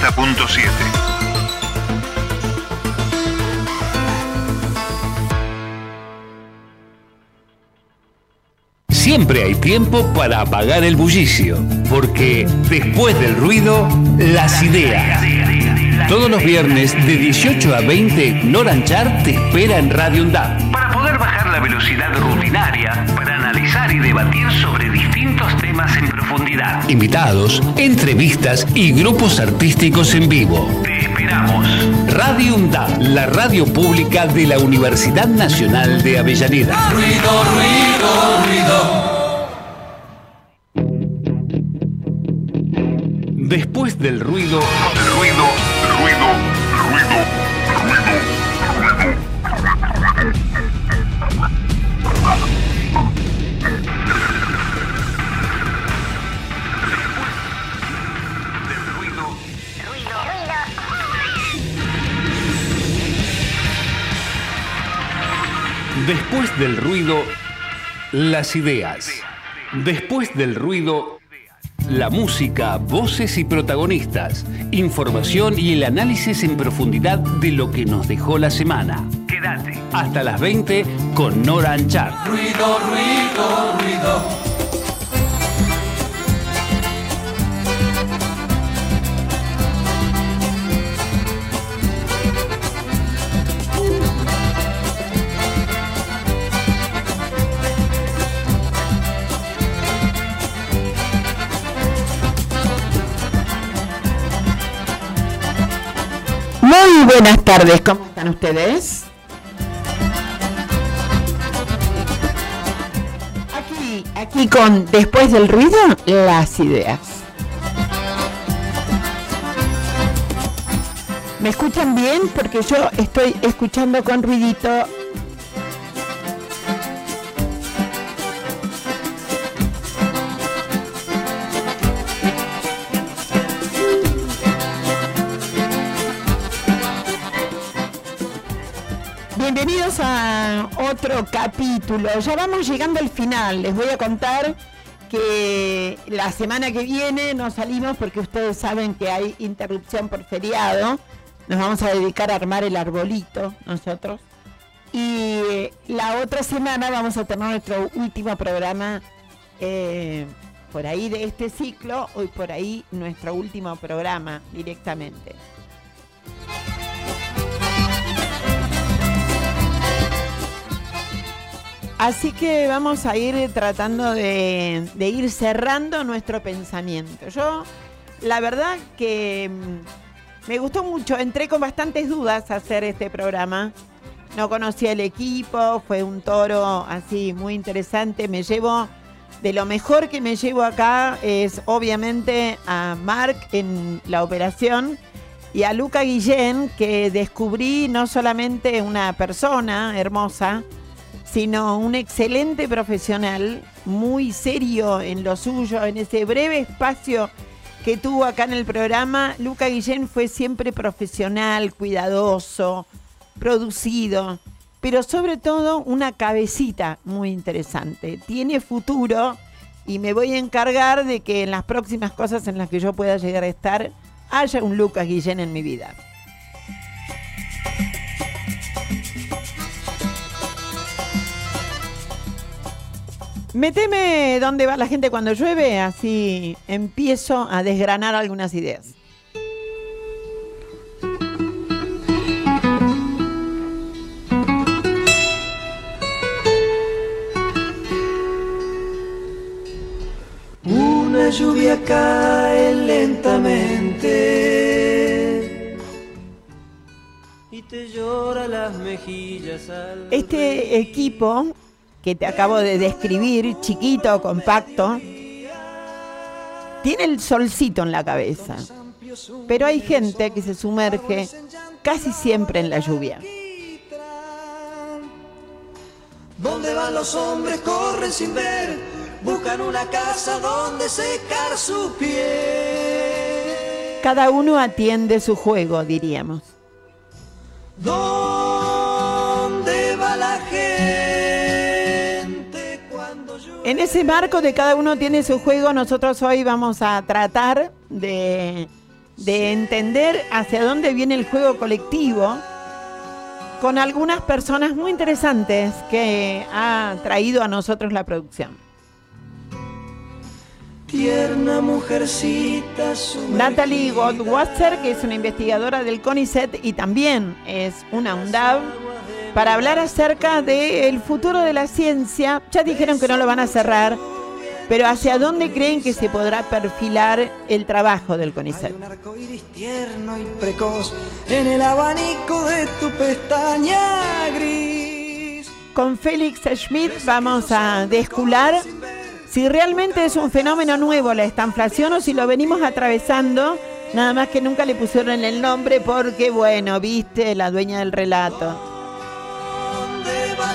90.7. Siempre hay tiempo para apagar el bullicio, porque después del ruido, las ideas. Todos los viernes de 18 a 20, Noranchar te espera en Radio UNDAP. Para poder bajar la velocidad rutinaria, para analizar y debatir sobre Invitados, entrevistas y grupos artísticos en vivo. Te esperamos. Radio UNDAP, la radio pública de la Universidad Nacional de Avellaneda. Ruido, ruido, ruido. Después del Ruido, ruido, del ruido, las ideas. Después del ruido, la música, voces y protagonistas, información y el análisis en profundidad de lo que nos dejó la semana. Quédate. Hasta las 20 con Nora Anchar. Ruido, ruido, ruido. Buenas tardes, ¿cómo están ustedes? Aquí, aquí con Después del ruido, las ideas. ¿Me escuchan bien? Porque yo estoy escuchando con ruidito. Bienvenidos a otro capítulo. Ya vamos llegando al final. Les voy a contar que la semana que viene no salimos porque ustedes saben que hay interrupción por feriado. Nos vamos a dedicar a armar el arbolito nosotros. Y la otra semana vamos a tener nuestro último programa eh, por ahí de este ciclo. Hoy por ahí nuestro último programa directamente. Así que vamos a ir tratando de, ir cerrando nuestro pensamiento. Yo, la verdad que mm, me gustó mucho, entré con bastantes dudas a hacer este programa. No conocía el equipo, fue un toro así muy interesante. Me llevo, de lo mejor que me llevo acá es obviamente a Mark en la operación y a Luca Guillén, que descubrí no solamente una persona hermosa, sino un excelente profesional, muy serio en lo suyo, en ese breve espacio que tuvo acá en el programa. Luca Guillén fue siempre profesional, cuidadoso, producido, pero sobre todo una cabecita muy interesante. Tiene futuro y me voy a encargar de que en las próximas cosas en las que yo pueda llegar a estar haya un Lucas Guillén en mi vida. Meteme dónde va la gente cuando llueve, así empiezo a desgranar algunas ideas. Una lluvia cae lentamente y te llora las mejillas al Este equipo que te acabo de describir, chiquito, compacto, tiene el solcito en la cabeza. Pero hay gente que se sumerge casi siempre en la lluvia. ¿Dónde van los hombres? Corren sin ver, buscan una casa donde secar sus pies. Cada uno atiende su juego, diríamos. ¿Dónde En ese marco de cada uno tiene su juego, nosotros hoy vamos a tratar de de entender hacia dónde viene el juego colectivo con algunas personas muy interesantes que ha traído a nosotros la producción. Tierna mujercita Natalie Goldwasser, que es una investigadora del CONICET y también es una UNDAV, para hablar acerca del futuro de la ciencia. Ya dijeron que no lo van a cerrar, pero ¿hacia dónde creen que se podrá perfilar el trabajo del CONICET? un arco iris tierno y precoz en el abanico de tu pestaña gris. Con Félix Schmidt vamos a descular si realmente es un fenómeno nuevo la estanflación o si lo venimos atravesando, nada más que nunca le pusieron el nombre porque, bueno, viste, la dueña del relato.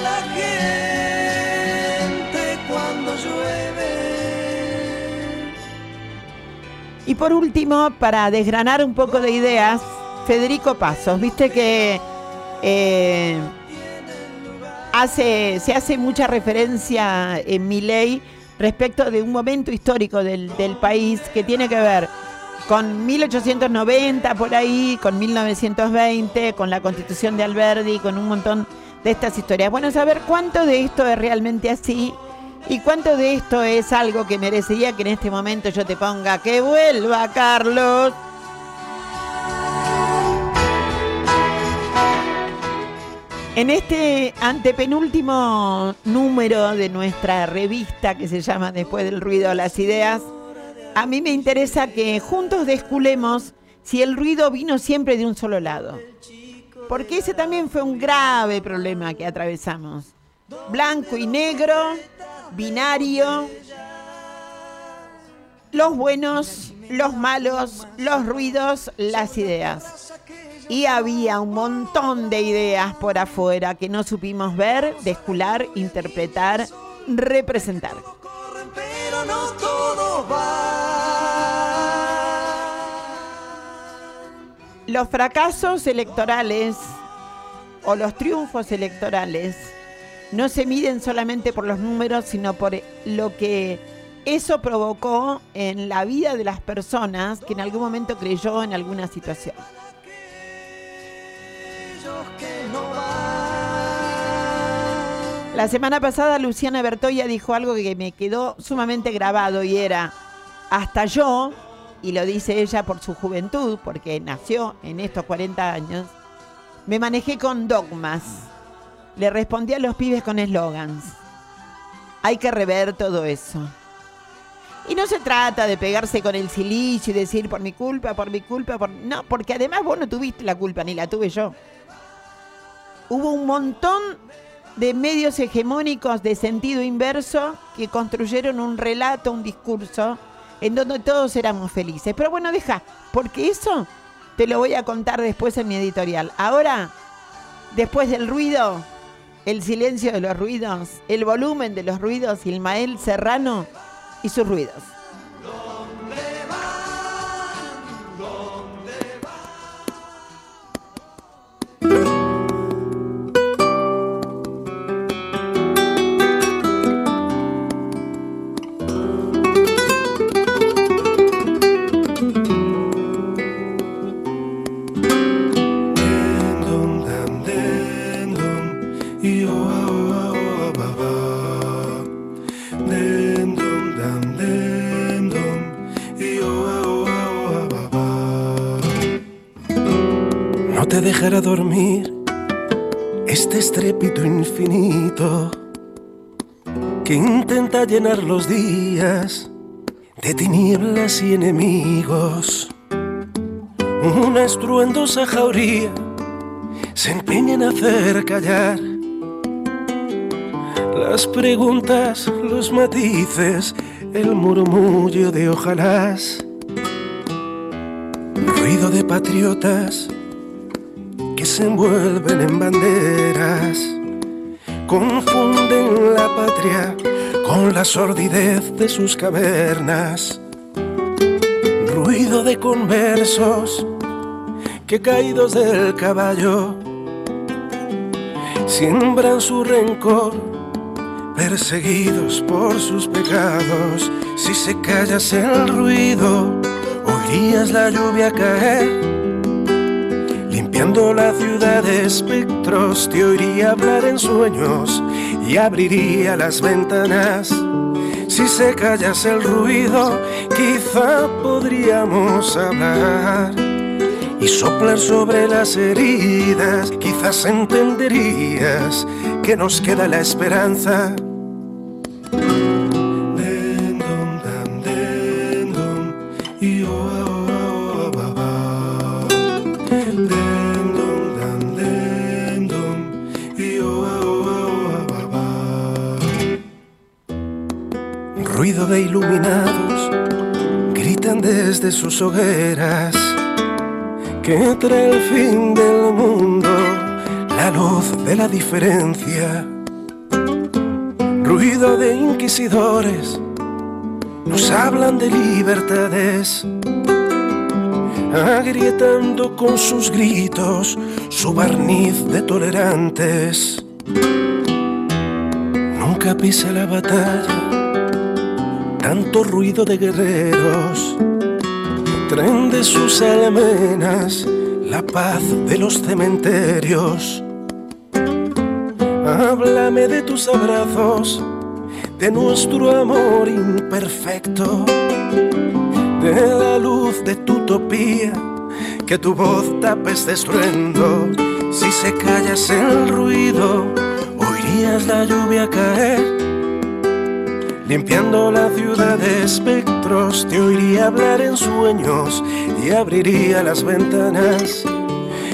¿Dónde va la gente cuando llueve? Y por último, para desgranar un poco de ideas, Federico Pasos, viste que eh, hace, se hace mucha referencia en mi ley respecto de un momento histórico del, del país que tiene que ver con 1890 por ahí, con 1920, con la constitución de Alberdi, con un montón de estas historias. Bueno, saber cuánto de esto es realmente así y cuánto de esto es algo que merecería que en este momento yo te ponga que vuelva Carlos. En este antepenúltimo número de nuestra revista que se llama Después del ruido de las ideas, a mí me interesa que juntos desculemos si el ruido vino siempre de un solo lado. Porque ese también fue un grave problema que atravesamos. Blanco y negro, binario, los buenos, los malos, los ruidos, las ideas. Y había un montón de ideas por afuera que no supimos ver, descular, interpretar, representar. Pero no todos Los fracasos electorales o los triunfos electorales no se miden solamente por los números, sino por lo que eso provocó en la vida de las personas que en algún momento creyó en alguna situación. La semana pasada Luciana Bertoya dijo algo que me quedó sumamente grabado y era, hasta yo, y lo dice ella por su juventud, porque nació en estos 40 años, me manejé con dogmas. Le respondí a los pibes con eslogans. Hay que rever todo eso. Y no se trata de pegarse con el silicio y decir por mi culpa, por mi culpa, por... No, porque además vos no tuviste la culpa, ni la tuve yo. Hubo un montón de medios hegemónicos de sentido inverso que construyeron un relato, un discurso, en donde todos éramos felices. Pero bueno, deja, porque eso te lo voy a contar después en mi editorial. Ahora, después del ruido, el silencio de los ruidos, el volumen de los ruidos, Ilmael Serrano y sus ruidos. Dejará dormir este estrépito infinito que intenta llenar los días de tinieblas y enemigos. Una estruendosa jauría se empeña en hacer callar las preguntas, los matices, el murmullo de ojalás. Ruido de patriotas que se envuelven en banderas, confunden la patria con la sordidez de sus cavernas. Ruido de conversos que caídos del caballo siembran su rencor, perseguidos por sus pecados. Si se callas el ruido, oirías la lluvia caer, limpiando la ciudad de espectros, te oiría hablar en sueños y abriría las ventanas. Si se callase el ruido, quizá podríamos hablar y soplar sobre las heridas, quizás entenderías que nos queda la esperanza. Iluminados gritan desde sus hogueras que entre el fin del mundo, la luz de la diferencia. Ruido de inquisidores, nos hablan de libertades, agrietando con sus gritos su barniz de tolerantes. Nunca pisa la batalla, tanto ruido de guerreros tren de sus almenas, la paz de los cementerios. Háblame de tus abrazos, de nuestro amor imperfecto, de la luz de tu utopía, que tu voz tapes de estruendo. Si se callas el ruido, oirías la lluvia caer limpiando la ciudad de espectros, te oiría hablar en sueños y abriría las ventanas.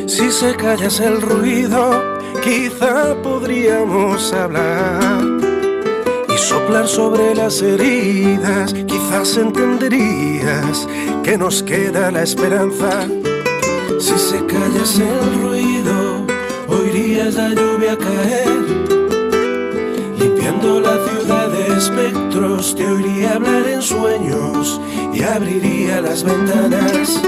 Si se callas el ruido, quizá podríamos hablar y soplar sobre las heridas, quizás entenderías que nos queda la esperanza. Si se callas el ruido, oirías la lluvia caer la ciudad espectros, te oiría hablar en sueños y abriría las ventanas.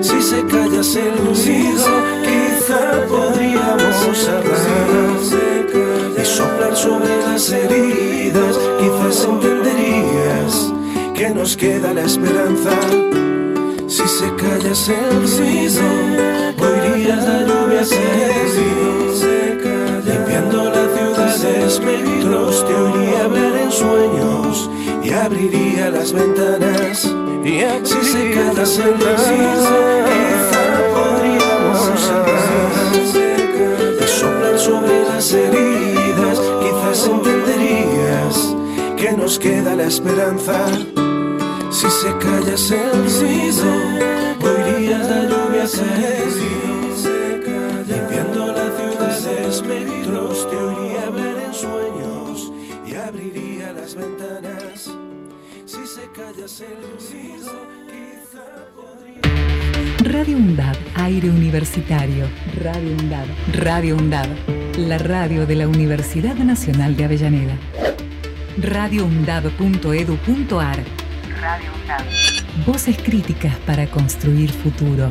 Si se callas el ruido, quizá podríamos hablar y soplar sobre las heridas. Quizás entenderías que nos queda la esperanza. Si se callas el ruido, oirías la lluvia caer, limpiando la ciudad espectros, te oiría hablar en sueños y abriría las ventanas. Y si se callas el ruido, quizá podríamos hablar y soplar sobre las heridas. Quizás entenderías que nos queda la esperanza. Si se callas el ruido, oirías la lluvia caer. Limpiando la ciudad de ventanas. Si se callas el ruido, quizá podría. Radio UNDAD, aire universitario. Radio UNDAD, Radio UNDAD, la radio de la Universidad Nacional de Avellaneda. radioundad.edu.ar Radio UNDAD. Voces críticas para construir futuro.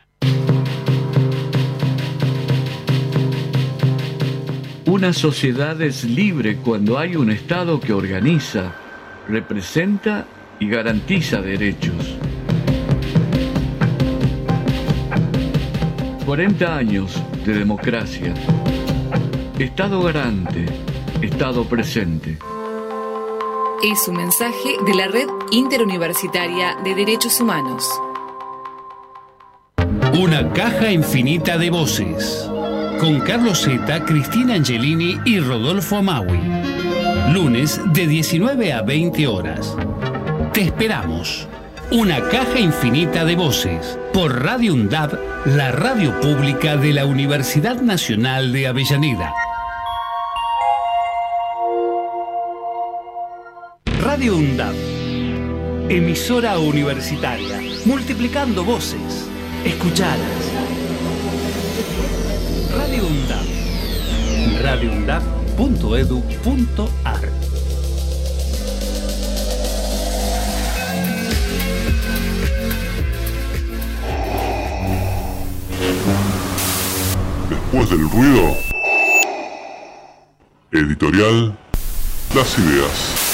Una sociedad es libre cuando hay un Estado que organiza, representa y garantiza derechos. 40 años de democracia. Estado garante, Estado presente. Es un mensaje de la Red Interuniversitaria de Derechos Humanos. Una caja infinita de voces. Con Carlos Zeta, Cristina Angelini y Rodolfo Amaui. Lunes de 19 a 20 horas. Te esperamos. Una caja infinita de voces. Por Radio UNDAB, la radio pública de la Universidad Nacional de Avellaneda. Radio UNDAB. Emisora universitaria. Multiplicando voces. Escuchadas. Radio UNDAD. radioundad.edu.ar Después del ruido, editorial Las Ideas.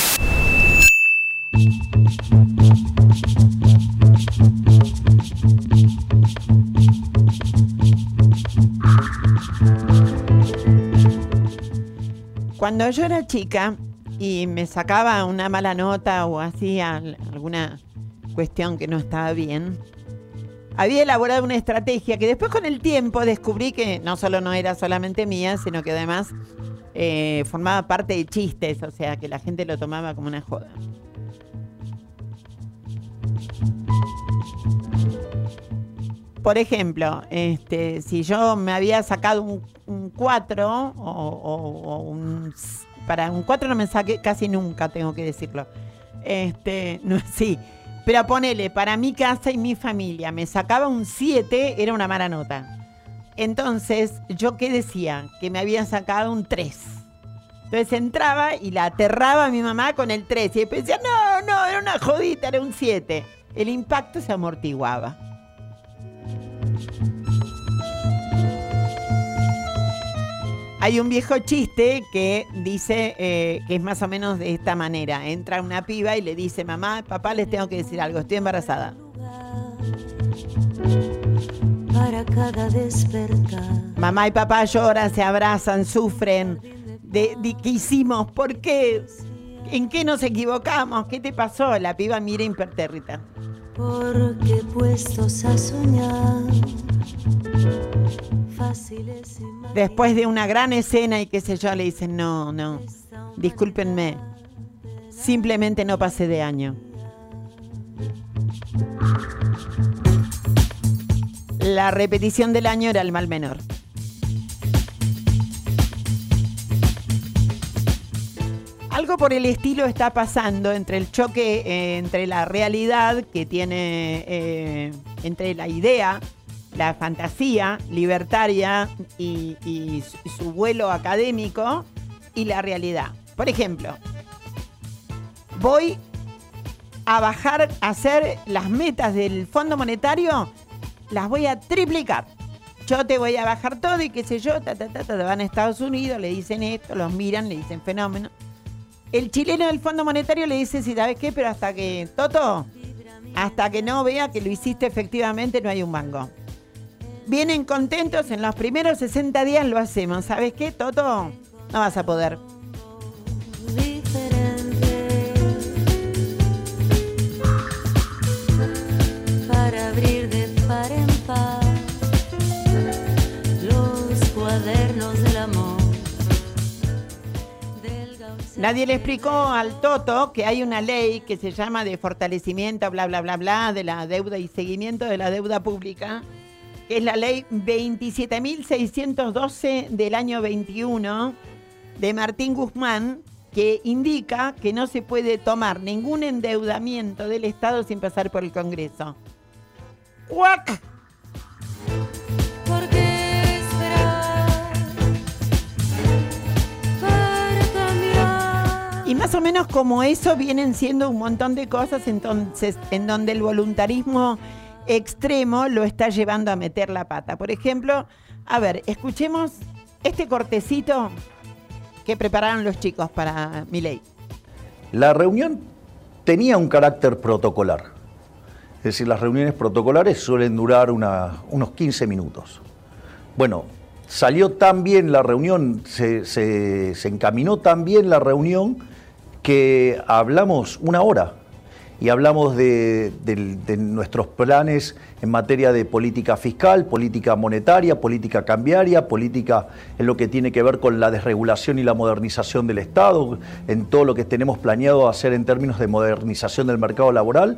Cuando yo era chica y me sacaba una mala nota o hacía al- alguna cuestión que no estaba bien, había elaborado una estrategia que después con el tiempo descubrí que no solo no era solamente mía, sino que además eh, formaba parte de chistes, o sea que la gente lo tomaba como una joda. Por ejemplo, este, si yo me había sacado un 4 o, un... Para un 4 no me saqué casi nunca, tengo que decirlo. Este, no, sí. Pero ponele, para mi casa y mi familia, me sacaba un 7, era una mala nota. Entonces, ¿yo qué decía? Que me habían sacado un 3. Entonces entraba y la aterraba a mi mamá con el 3. Y después decía, no, no, era una jodita, era un 7. El impacto se amortiguaba. Hay un viejo chiste que dice eh, que es más o menos de esta manera. Entra una piba y le dice, mamá, papá, les tengo que decir algo, estoy embarazada. para cada despertar. Mamá y papá lloran, se abrazan, sufren. De, de- ¿Qué hicimos? ¿Por qué? ¿En qué nos equivocamos? ¿Qué te pasó? La piba mira impertérrita. Porque puestos a soñar. Después de una gran escena y qué sé yo, le dicen, no, no, discúlpenme, simplemente no pasé de año. La repetición del año era el mal menor. Algo por el estilo está pasando entre el choque eh, entre la realidad que tiene, eh, entre la idea, la fantasía libertaria y, su- vuelo académico y la realidad. Por ejemplo, voy a bajar, a hacer las metas del Fondo Monetario, las voy a triplicar. Yo te voy a bajar todo y qué sé yo, ta, ta, ta, van a Estados Unidos, le dicen esto, los miran, le dicen fenómeno. El chileno del Fondo Monetario le dice, si sabes qué, pero hasta que, Toto, hasta que no vea que lo hiciste efectivamente, no hay un mango. Vienen contentos, en los primeros 60 días lo hacemos. ¿Sabes qué, Toto? No vas a poder. diferente para abrir de par en par los cuadernos del amor del gaucho. Nadie le explicó al Toto que hay una ley que se llama de fortalecimiento, bla, bla, bla, bla, de la deuda y seguimiento de la deuda pública, que es la ley 27.612 del año 21 de Martín Guzmán, que indica que no se puede tomar ningún endeudamiento del Estado sin pasar por el Congreso. ¡Cuac! ¿Por qué esperar para cambiar? Y más o menos como eso vienen siendo un montón de cosas entonces en donde el voluntarismo extremo lo está llevando a meter la pata. Por ejemplo, a ver, escuchemos este cortecito que prepararon los chicos para mi ley. La reunión tenía un carácter protocolar. Es decir, las reuniones protocolares suelen durar unos 15 minutos. Bueno, salió tan bien la reunión, se, se- se encaminó tan bien la reunión que hablamos una hora y hablamos de, nuestros planes en materia de política fiscal, política monetaria, política cambiaria, política en lo que tiene que ver con la desregulación y la modernización del Estado, en todo lo que tenemos planeado hacer en términos de modernización del mercado laboral.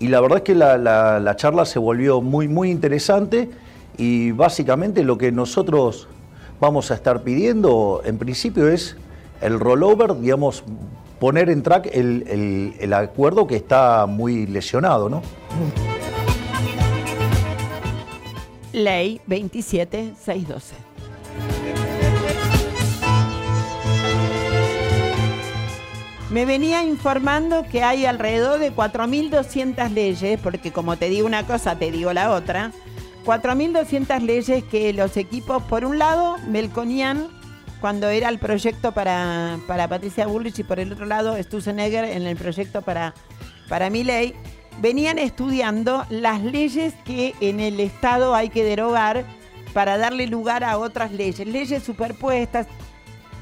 Y la verdad es que la, la- la charla se volvió muy, muy interesante y básicamente lo que nosotros vamos a estar pidiendo en principio es el rollover, digamos, poner en track el, el, acuerdo que está muy lesionado, ¿no? Ley 27612. Me venía informando que hay alrededor de 4.200 leyes, porque como te digo una cosa, te digo la otra. 4.200 leyes que los equipos, por un lado, Melconian cuando era el proyecto para, para Patricia Bullrich, y por el otro lado, Stussenegger en el proyecto para, para Milley, venían estudiando las leyes que en el Estado hay que derogar para darle lugar a otras leyes, leyes superpuestas.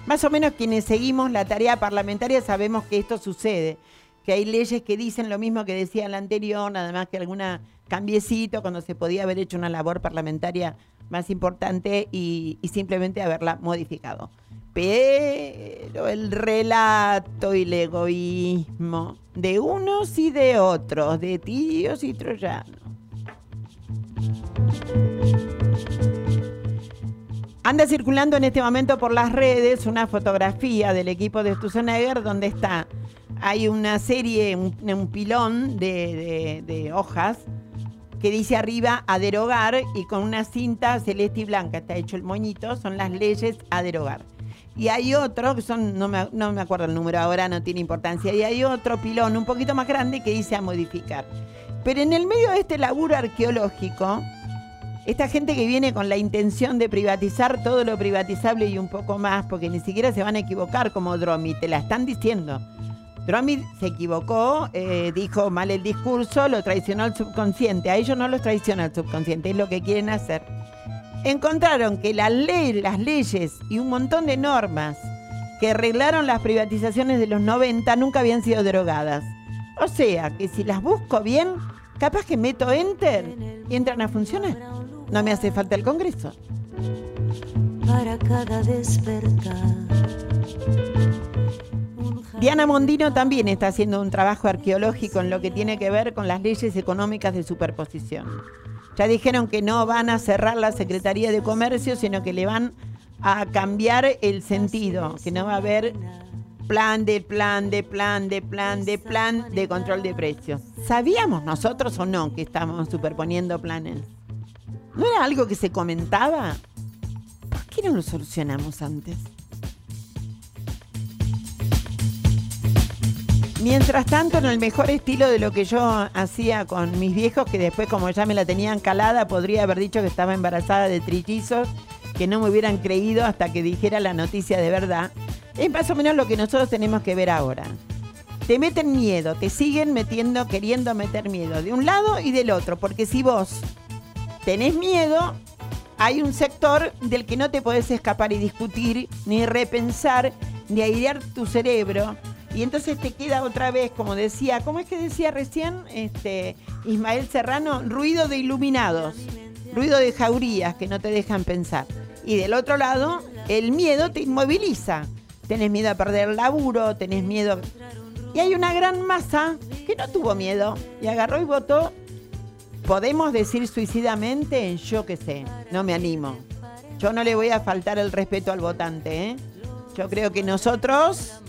Más o menos quienes seguimos la tarea parlamentaria sabemos que esto sucede, que hay leyes que dicen lo mismo que decía la anterior, nada más que alguna cambiecito cuando se podía haber hecho una labor parlamentaria más importante y, simplemente haberla modificado. Pero el relato y el egoísmo de unos y de otros, de tíos y troyanos. Anda circulando en este momento por las redes una fotografía del equipo de Stussenegger donde está, hay una serie, un, pilón de hojas que dice arriba a derogar y con una cinta celeste y blanca está hecho el moñito, son las leyes a derogar. Y hay otro, que son, no me, no me acuerdo el número ahora, no tiene importancia, y hay otro pilón un poquito más grande que dice a modificar. Pero en el medio de este laburo arqueológico, esta gente que viene con la intención de privatizar todo lo privatizable y un poco más, porque ni siquiera se van a equivocar como Dromi, te la están diciendo. Dromi se equivocó, eh, dijo mal el discurso, lo traicionó el subconsciente. A ellos no los traiciona el subconsciente, es lo que quieren hacer. Encontraron que la ley, las leyes y un montón de normas que arreglaron las privatizaciones de los 90 nunca habían sido derogadas. O sea, que si las busco bien, capaz que meto enter y entran a funcionar. No me hace falta el Congreso. para cada despertar. Diana Mondino también está haciendo un trabajo arqueológico en lo que tiene que ver con las leyes económicas de superposición. Ya dijeron que no van a cerrar la Secretaría de Comercio, sino que le van a cambiar el sentido, que no va a haber plan de plan de plan de plan de plan de control de precios. ¿Sabíamos nosotros o no que estábamos superponiendo planes? ¿No era algo que se comentaba? ¿Por qué no lo solucionamos antes? Mientras tanto, en el mejor estilo de lo que yo hacía con mis viejos, que después como ya me la tenían calada, podría haber dicho que estaba embarazada de trillizos, que no me hubieran creído hasta que dijera la noticia de verdad. Es más o menos lo que nosotros tenemos que ver ahora. Te meten miedo, te siguen metiendo, queriendo meter miedo, de un lado y del otro, porque si vos tenés miedo, hay un sector del que no te podés escapar y discutir, ni repensar, ni airear tu cerebro. Y entonces te queda otra vez, como decía, ¿cómo es que decía recién este, Ismael Serrano? Ruido de iluminados, ruido de jaurías que no te dejan pensar. Y del otro lado, el miedo te inmoviliza. Tenés miedo a perder el laburo, tenés miedo... Y hay una gran masa que no tuvo miedo y agarró y votó ¿Podemos decir suicidamente? Yo qué sé, no me animo. Yo no le voy a faltar el respeto al votante. ¿eh? Yo creo que nosotros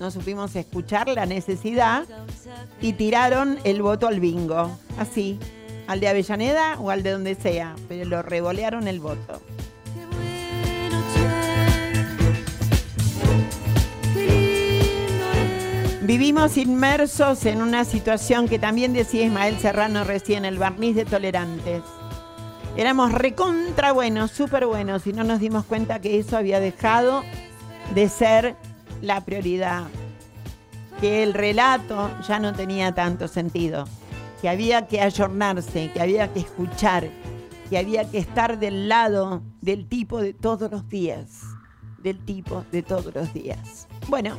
no supimos escuchar la necesidad y tiraron el voto al bingo. Así, al de Avellaneda o al de donde sea, pero lo revolearon el voto. Vivimos inmersos en una situación que también decía Ismael Serrano recién, el barniz de tolerantes. Éramos recontra buenos, súper buenos, y no nos dimos cuenta que eso había dejado de ser la prioridad. Que el relato ya no tenía tanto sentido. Que había que ayornarse, que había que escuchar, que había que estar del lado del tipo de todos los días. Del tipo de todos los días. Bueno,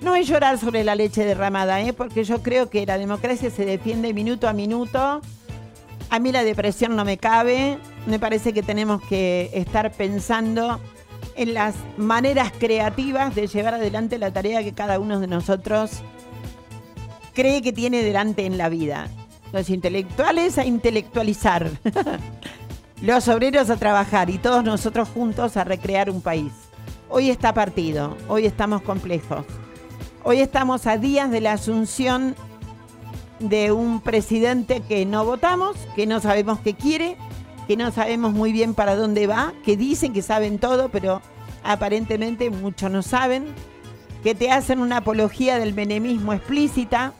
no es llorar sobre la leche derramada, ¿eh? porque yo creo que la democracia se defiende minuto a minuto. A mí la depresión no me cabe. Me parece que tenemos que estar pensando en las maneras creativas de llevar adelante la tarea que cada uno de nosotros cree que tiene delante en la vida. Los intelectuales a intelectualizar. Los obreros a trabajar y todos nosotros juntos a recrear un país. Hoy está partido, hoy estamos complejos. Hoy estamos a días de la asunción de un presidente que no votamos, que no sabemos qué quiere, que no sabemos muy bien para dónde va, que dicen que saben todo, pero aparentemente muchos no saben. que te hacen una apología del menemismo explícita.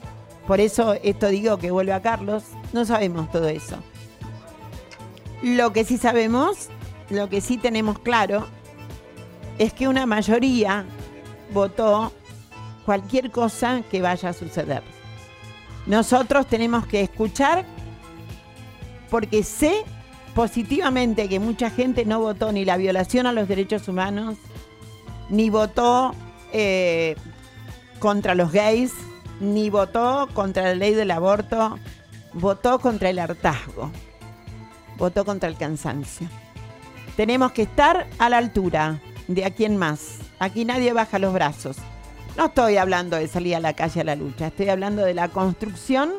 Por eso esto digo que vuelve a Carlos. No sabemos todo eso. Lo que sí sabemos, lo que sí tenemos claro, es que una mayoría votó cualquier cosa que vaya a suceder. Nosotros tenemos que escuchar porque sé positivamente que mucha gente no votó ni la violación a los derechos humanos, ni votó eh, contra los gays, ni votó contra la ley del aborto, votó contra el hartazgo, votó contra el cansancio. Tenemos que estar a la altura de a quién más. Aquí nadie baja los brazos. No estoy hablando de salir a la calle a la lucha, estoy hablando de la construcción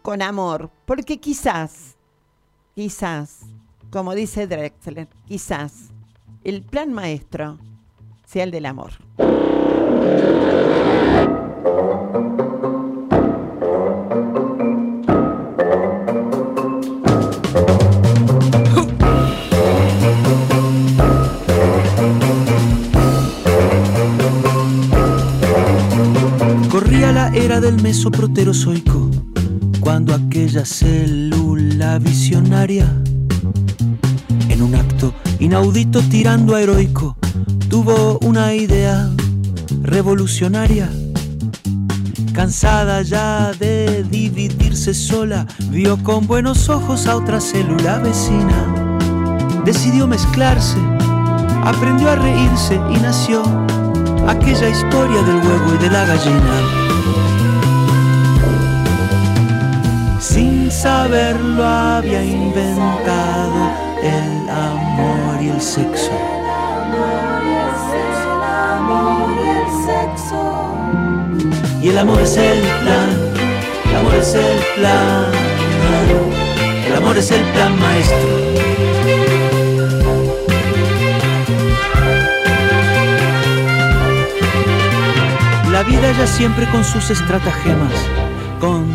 con amor, porque quizás, quizás, como dice Drexler, quizás el plan maestro sea el del amor. Corría la era del mesoproterozoico, cuando aquella célula visionaria, en un acto inaudito tirando a heroico, tuvo una idea revolucionaria. Cansada ya de dividirse sola, vio con buenos ojos a otra célula vecina. Decidió mezclarse, aprendió a reírse y nació aquella historia del huevo y de la gallina. Sin saberlo había inventado el amor y el sexo. Y el amor es el plan, el amor es el plan, el amor es el plan maestro. La vida ya siempre con sus estratagemas,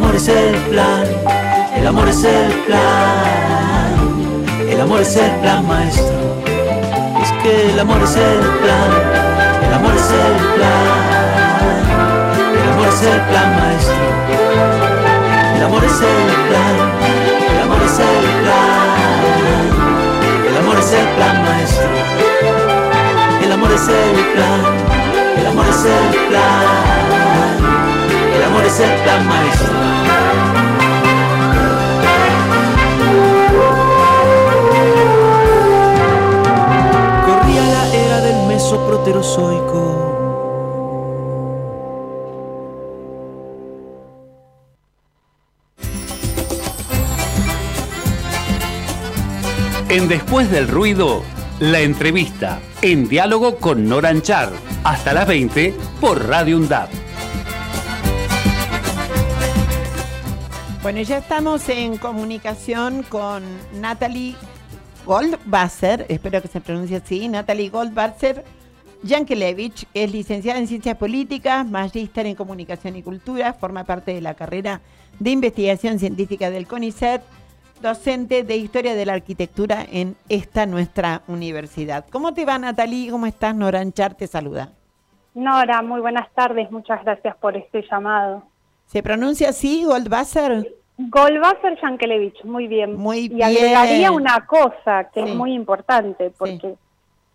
Amor es el plan, el amor es el plan, el amor es el plan maestro. Es que el amor es el plan, el amor es el plan, el amor es el plan maestro. El amor es el plan, el amor es el plan. El amor es el plan maestro. El amor es el plan. El amor es el plan. El amor es el plan maestro. Corría la era del mesoproterozoico. En Después del Ruido, La entrevista en diálogo con Noranchar. Hasta las 20 por Radio UNDAP. Bueno, ya estamos en comunicación con Natalie Goldwasser, espero que se pronuncie así, Natalie Goldwasser Yankelevich, es licenciada en Ciencias Políticas, magíster en Comunicación y Cultura, forma parte de la carrera de Investigación Científica del CONICET, docente de Historia de la Arquitectura en esta nuestra universidad. ¿Cómo te va, Natalie? ¿Cómo estás? Nora Anchar te saluda. Nora, muy buenas tardes, muchas gracias por este llamado. ¿Se pronuncia así, Goldwasser? Goldwasser Yankelevich, muy bien. Muy y bien. agregaría una cosa que Sí. es muy importante, porque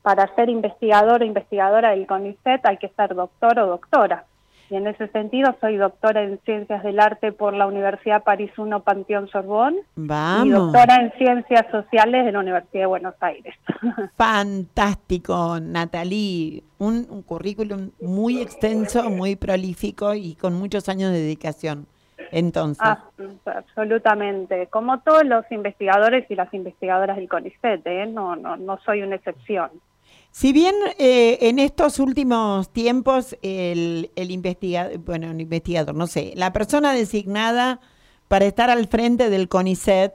para ser investigador o investigadora del CONICET hay que ser doctor o doctora. Y en ese sentido soy doctora en Ciencias del Arte por la Universidad París I Panteón Sorbonne y Vamos. doctora en Ciencias Sociales de la Universidad de Buenos Aires. Fantástico, Natalie. Un, un currículum muy extenso, muy prolífico y con muchos años de dedicación. Entonces, Ah, absolutamente. Como todos los investigadores y las investigadoras del CONICET, ¿eh? no, no, no soy una excepción. si bien eh, en estos últimos tiempos el, el investigador, bueno, el investigador, no sé, la persona designada para estar al frente del CONICET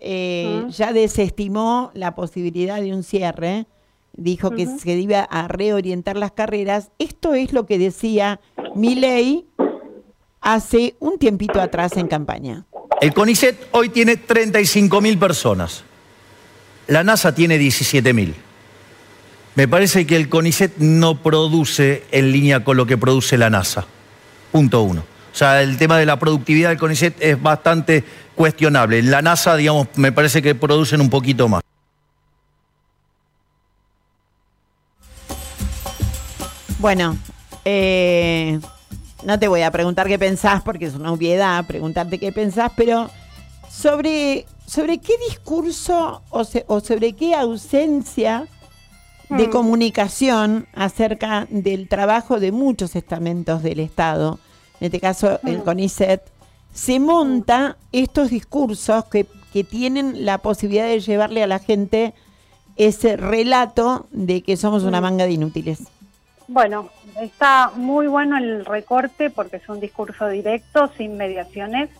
eh, ya desestimó la posibilidad de un cierre, dijo que se iba a reorientar las carreras. Esto es lo que decía Milei hace un tiempito atrás en campaña. El CONICET hoy tiene 35.000 personas. La NASA tiene 17.000. Me parece que el CONICET no produce en línea con lo que produce la NASA. Punto uno. O sea, el tema de la productividad del CONICET es bastante cuestionable. En la NASA, digamos, me parece que producen un poquito más. Bueno, eh, no te voy a preguntar qué pensás porque es una obviedad preguntarte qué pensás, pero sobre, sobre qué discurso o, se- o sobre qué ausencia de Mm. comunicación acerca del trabajo de muchos estamentos del Estado, en este caso el Mm. CONICET, se monta estos discursos que, que tienen la posibilidad de llevarle a la gente ese relato de que somos una Mm. manga de inútiles. Bueno, está muy bueno el recorte porque es un discurso directo, sin mediaciones,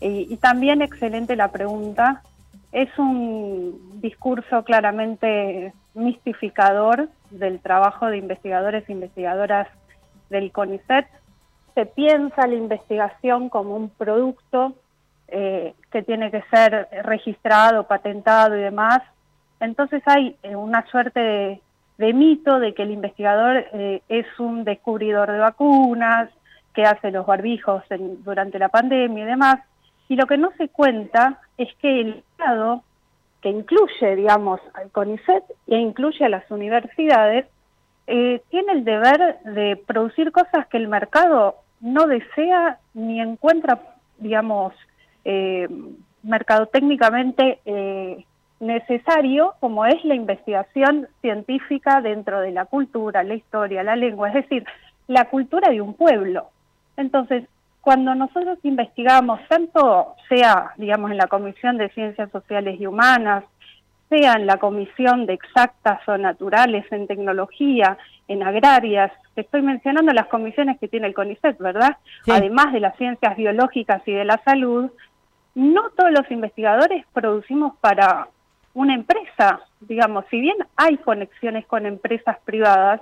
y, también excelente la pregunta. Es un discurso claramente mistificador del trabajo de investigadores e investigadoras del CONICET. Se piensa la investigación como un producto eh, que tiene que ser registrado, patentado y demás. Entonces hay eh, una suerte de, de mito de que el investigador eh, es un descubridor de vacunas, que hace los barbijos en- durante la pandemia y demás. Y lo que no se cuenta es que el Estado, que incluye, digamos, al CONICET e incluye a las universidades, eh, tiene el deber de producir cosas que el mercado no desea ni encuentra, digamos, eh, mercadotécnicamente eh, necesario, como es la investigación científica dentro de la cultura, la historia, la lengua, es decir, la cultura de un pueblo. Entonces, cuando nosotros investigamos, tanto sea, digamos, en la Comisión de Ciencias Sociales y Humanas, sea en la Comisión de Exactas o Naturales, en Tecnología, en Agrarias, que estoy mencionando las comisiones que tiene el CONICET, ¿verdad? Sí. Además de las ciencias biológicas y de la salud, no todos los investigadores producimos para una empresa, digamos, si bien hay conexiones con empresas privadas,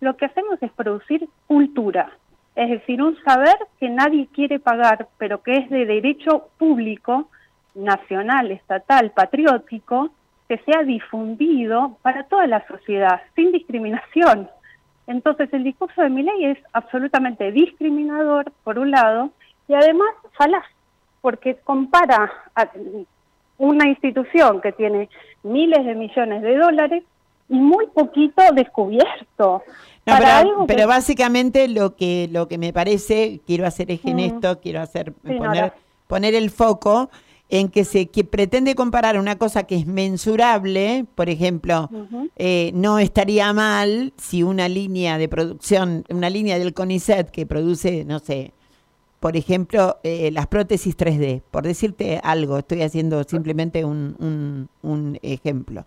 lo que hacemos es producir cultura, es decir, un saber que nadie quiere pagar, pero que es de derecho público, nacional, estatal, patriótico, que sea difundido para toda la sociedad, sin discriminación. Entonces el discurso de mi ley es absolutamente discriminador, por un lado, y además falaz, porque compara a una institución que tiene miles de millones de dólares y muy poquito descubierto. No, pero, que- básicamente lo que lo que me parece, quiero hacer eje en Mm. esto, quiero hacer Sí, poner, poner el foco en que se que pretende comparar una cosa que es mensurable, por ejemplo, eh, no estaría mal si una línea de producción, una línea del CONICET que produce, no sé, por ejemplo, eh, las prótesis 3D, por decirte algo, estoy haciendo simplemente un, un- un ejemplo.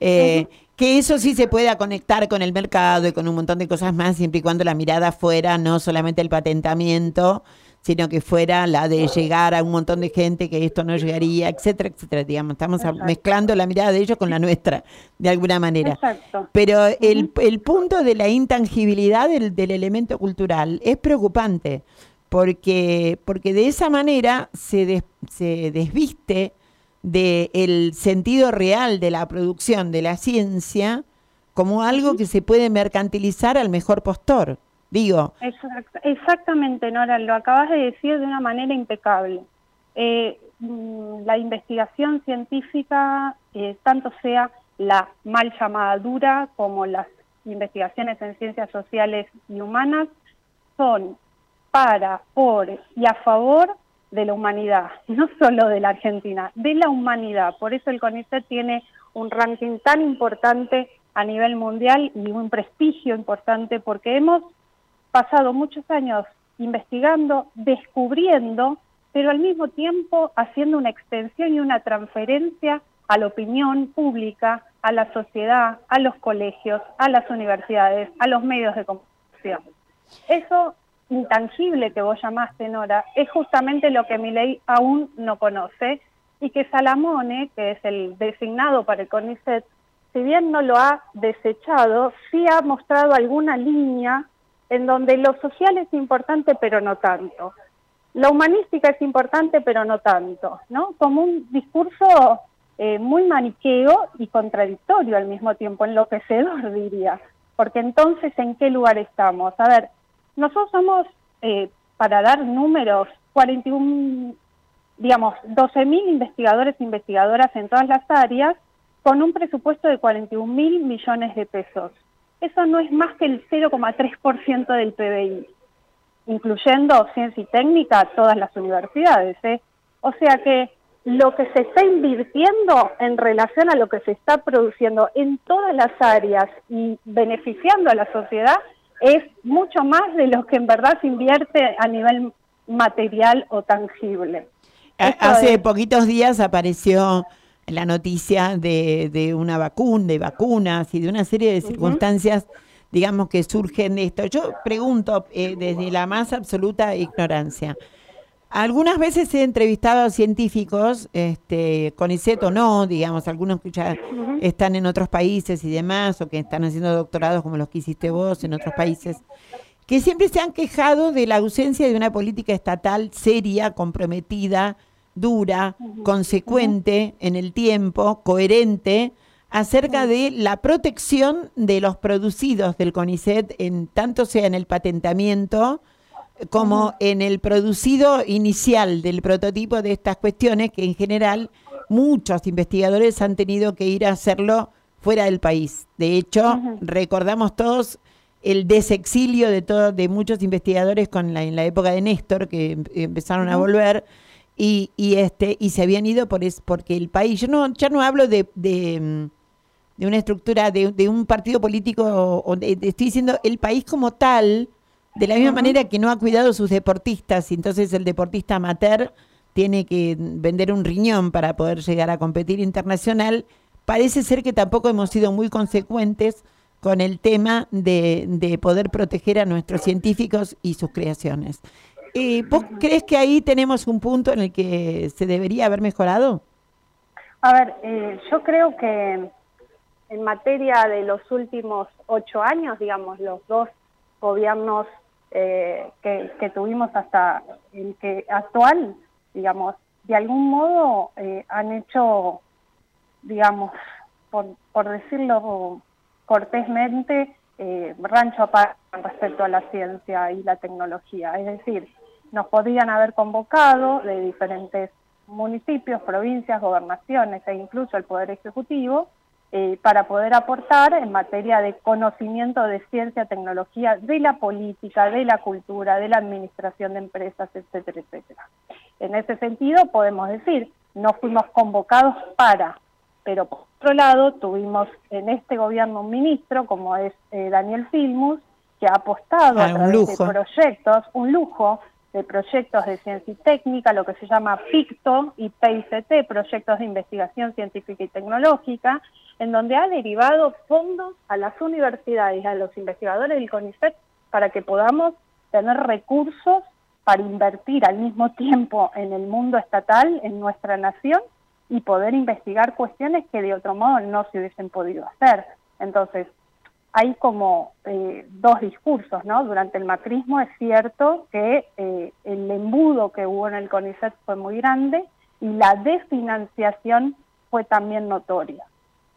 Eh, que eso sí se pueda conectar con el mercado y con un montón de cosas más, siempre y cuando la mirada fuera no solamente el patentamiento, sino que fuera la de llegar a un montón de gente que esto no llegaría, etcétera, etcétera. Digamos, estamos mezclando la mirada de ellos con la nuestra, de alguna manera. Exacto. Pero el, el punto de la intangibilidad del, del elemento cultural es preocupante, porque, porque de esa manera se, des- se desviste del sentido real de la producción de la ciencia como algo que se puede mercantilizar al mejor postor. Digo, Exact- exactamente, Nora, lo acabas de decir de una manera impecable. Eh, mm, la investigación científica, eh, tanto sea la mal llamada dura como las investigaciones en ciencias sociales y humanas, son para, por y a favor de la humanidad, no solo de la Argentina, de la humanidad. Por eso el CONICET tiene un ranking tan importante a nivel mundial y un prestigio importante porque hemos pasado muchos años investigando, descubriendo, pero al mismo tiempo haciendo una extensión y una transferencia a la opinión pública, a la sociedad, a los colegios, a las universidades, a los medios de comunicación. Eso intangible que vos llamaste, Nora, es justamente lo que mi ley aún no conoce y que Salamone, que es el designado para el CONICET, si bien no lo ha desechado, sí ha mostrado alguna línea en donde lo social es importante pero no tanto. La humanística es importante pero no tanto, ¿no? Como un discurso eh, muy maniqueo y contradictorio al mismo tiempo, enloquecedor diría, porque entonces ¿en qué lugar estamos? A ver, nosotros somos, eh, para dar números, 41, digamos, 12.000 investigadores e investigadoras en todas las áreas, con un presupuesto de 41 mil millones de pesos. Eso no es más que el 0,3% del PBI, incluyendo ciencia y técnica todas las universidades. ¿eh? O sea que lo que se está invirtiendo en relación a lo que se está produciendo en todas las áreas y beneficiando a la sociedad es mucho más de lo que en verdad se invierte a nivel material o tangible. Esto Hace es- poquitos días apareció la noticia de, de una vacuna, de vacunas y de una serie de circunstancias, digamos, que surgen de esto. Yo pregunto eh, desde la más absoluta ignorancia. Algunas veces he entrevistado a científicos, este, con o no, digamos, algunos que ya están en otros países y demás, o que están haciendo doctorados como los que hiciste vos en otros países, que siempre se han quejado de la ausencia de una política estatal seria, comprometida, dura, consecuente en el tiempo, coherente, acerca de la protección de los producidos del CONICET, en tanto sea en el patentamiento como en el producido inicial del prototipo de estas cuestiones, que en general muchos investigadores han tenido que ir a hacerlo fuera del país. De hecho, recordamos todos el desexilio de todo, de muchos investigadores con la, en la época de Néstor que em- empezaron a volver y, y este y se habían ido por es, porque el país yo no ya no hablo de, de, de una estructura de, de un partido político o- o estoy diciendo el país como tal de la misma manera que no ha cuidado sus deportistas y entonces el deportista amateur tiene que vender un riñón para poder llegar a competir internacional parece ser que tampoco hemos sido muy consecuentes con el tema de, de poder proteger a nuestros científicos y sus creaciones. Eh, ¿Vos crees que ahí tenemos un punto en el que se debería haber mejorado? A ver, eh, yo creo que en materia de los últimos ocho años, digamos, los dos gobiernos eh, que, tuvimos hasta el que actual, digamos, de algún modo eh, han hecho, digamos, por, por decirlo cortésmente, eh, rancho aparte respecto a la ciencia y la tecnología. Es decir, nos podrían haber convocado de diferentes municipios, provincias, gobernaciones e incluso el Poder Ejecutivo eh, para poder aportar en materia de conocimiento de ciencia, tecnología, de la política, de la cultura, de la administración de empresas, etcétera, etcétera. En ese sentido, podemos decir, no fuimos convocados para, pero por otro lado, tuvimos en este gobierno un ministro, como es eh, Daniel Filmus, que ha apostado Ah, a través lujo. de proyectos, un lujo, de proyectos de ciencia y técnica, lo que se llama PICTO y PICT, proyectos de investigación científica y tecnológica, en donde ha derivado fondos a las universidades a los investigadores del CONICET para que podamos tener recursos para invertir al mismo tiempo en el mundo estatal, en nuestra nación, y poder investigar cuestiones que de otro modo no se hubiesen podido hacer. Entonces, hay como eh, dos discursos, ¿no? Durante el macrismo es cierto que eh, el embudo que hubo en el CONICET fue muy grande y la desfinanciación fue también notoria.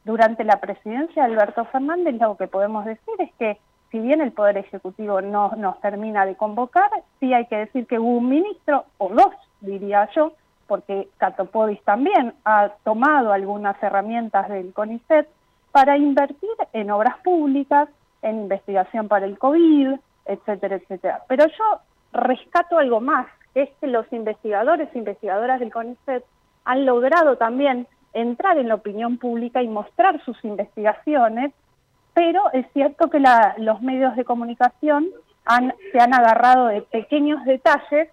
Durante la presidencia de Alberto Fernández lo que podemos decir es que si bien el Poder Ejecutivo no nos termina de convocar, sí hay que decir que hubo un ministro, o dos, diría yo, porque Catopodis también ha tomado algunas herramientas del CONICET para invertir en obras públicas, en investigación para el COVID, etcétera, etcétera. Pero yo rescato algo más, que es que los investigadores e investigadoras del CONICET han logrado también entrar en la opinión pública y mostrar sus investigaciones pero es cierto que los medios de comunicación se han agarrado de pequeños detalles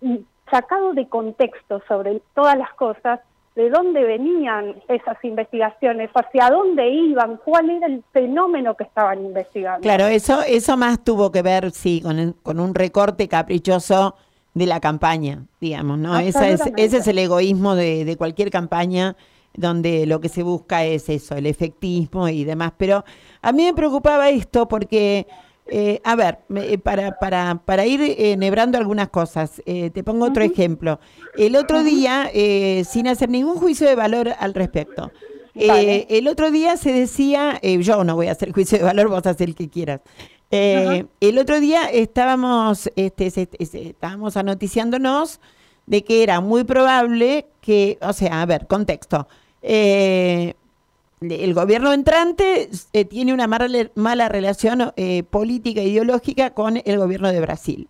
y sacado de contexto sobre todas las cosas, de dónde venían esas investigaciones, hacia dónde iban, cuál era el fenómeno que estaban investigando. Claro, eso, eso más tuvo que ver, sí, con, con un recorte caprichoso de la campaña, digamos, ¿no? Esa es, ese es el egoísmo de, de cualquier campaña donde lo que se busca es eso, el efectismo y demás. Pero a mí me preocupaba esto porque, eh, a ver, eh, para, para, para ir enhebrando algunas cosas, eh, te pongo otro ejemplo. El otro día, sin hacer ningún juicio de valor al respecto, el otro día se decía, yo no voy a hacer juicio de valor, vos haces el que quieras. El otro día estábamos, este, estábamos anoticiándonos de que era muy probable que, o sea, a ver, contexto, eh, el gobierno entrante eh, tiene una mala, relación eh, política e ideológica con el gobierno de Brasil.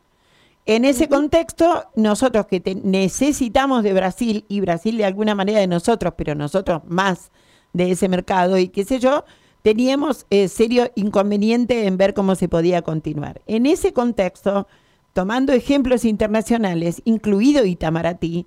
En ese contexto, nosotros que necesitamos de Brasil y Brasil de alguna manera de nosotros, pero nosotros más de ese mercado y qué sé yo, teníamos serio inconveniente en ver cómo se podía continuar. En ese contexto, tomando ejemplos internacionales, incluido Itamaraty,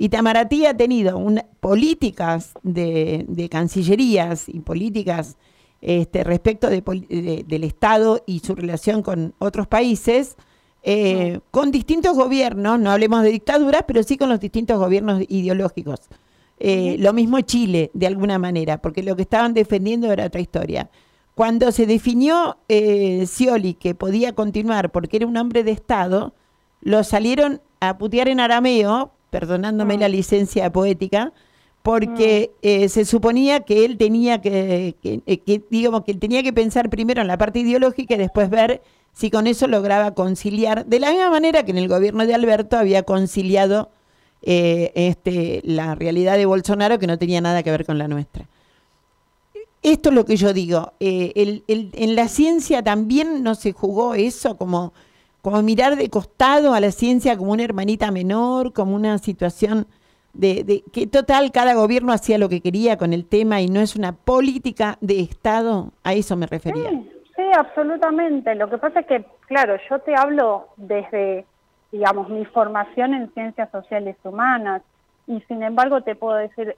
Itamaraty ha tenido políticas de, cancillerías y políticas este, respecto del Estado y su relación con otros países, eh, con distintos gobiernos, no hablemos de dictaduras, pero sí con los distintos gobiernos ideológicos. Eh, lo mismo Chile, de alguna manera, porque lo que estaban defendiendo era otra historia. Cuando se definió eh, Scioli que podía continuar porque era un hombre de Estado, lo salieron a putear en arameo perdonándome la licencia poética, porque eh, se suponía que él tenía que, eh, que, digamos, que él tenía que pensar primero en la parte ideológica y después ver si con eso lograba conciliar, de la misma manera que en el gobierno de Alberto había conciliado eh, este, la realidad de Bolsonaro que no tenía nada que ver con la nuestra. Esto es lo que yo digo, el, en la ciencia también no se jugó eso como como mirar de costado a la ciencia como una hermanita menor, como una situación de, que total cada gobierno hacía lo que quería con el tema y no es una política de Estado, a eso me refería. Sí, absolutamente. Lo que pasa es que, claro, yo te hablo desde, digamos, mi formación en ciencias sociales humanas y sin embargo te puedo decir,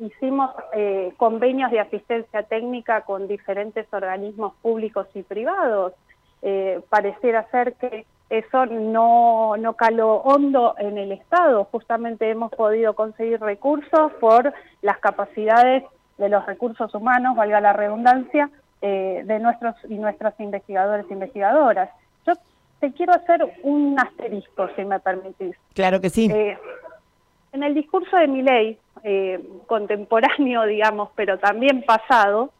hicimos eh, convenios de asistencia técnica con diferentes organismos públicos y privados eh, pareciera ser que eso no, no caló hondo en el Estado. Justamente hemos podido conseguir recursos por las capacidades de los recursos humanos, valga la redundancia, eh, de nuestros y nuestras investigadores e investigadoras. Yo te quiero hacer un asterisco, si me permitís. Claro que sí. Eh, en el discurso de mi ley, eh, contemporáneo, digamos, pero también pasado,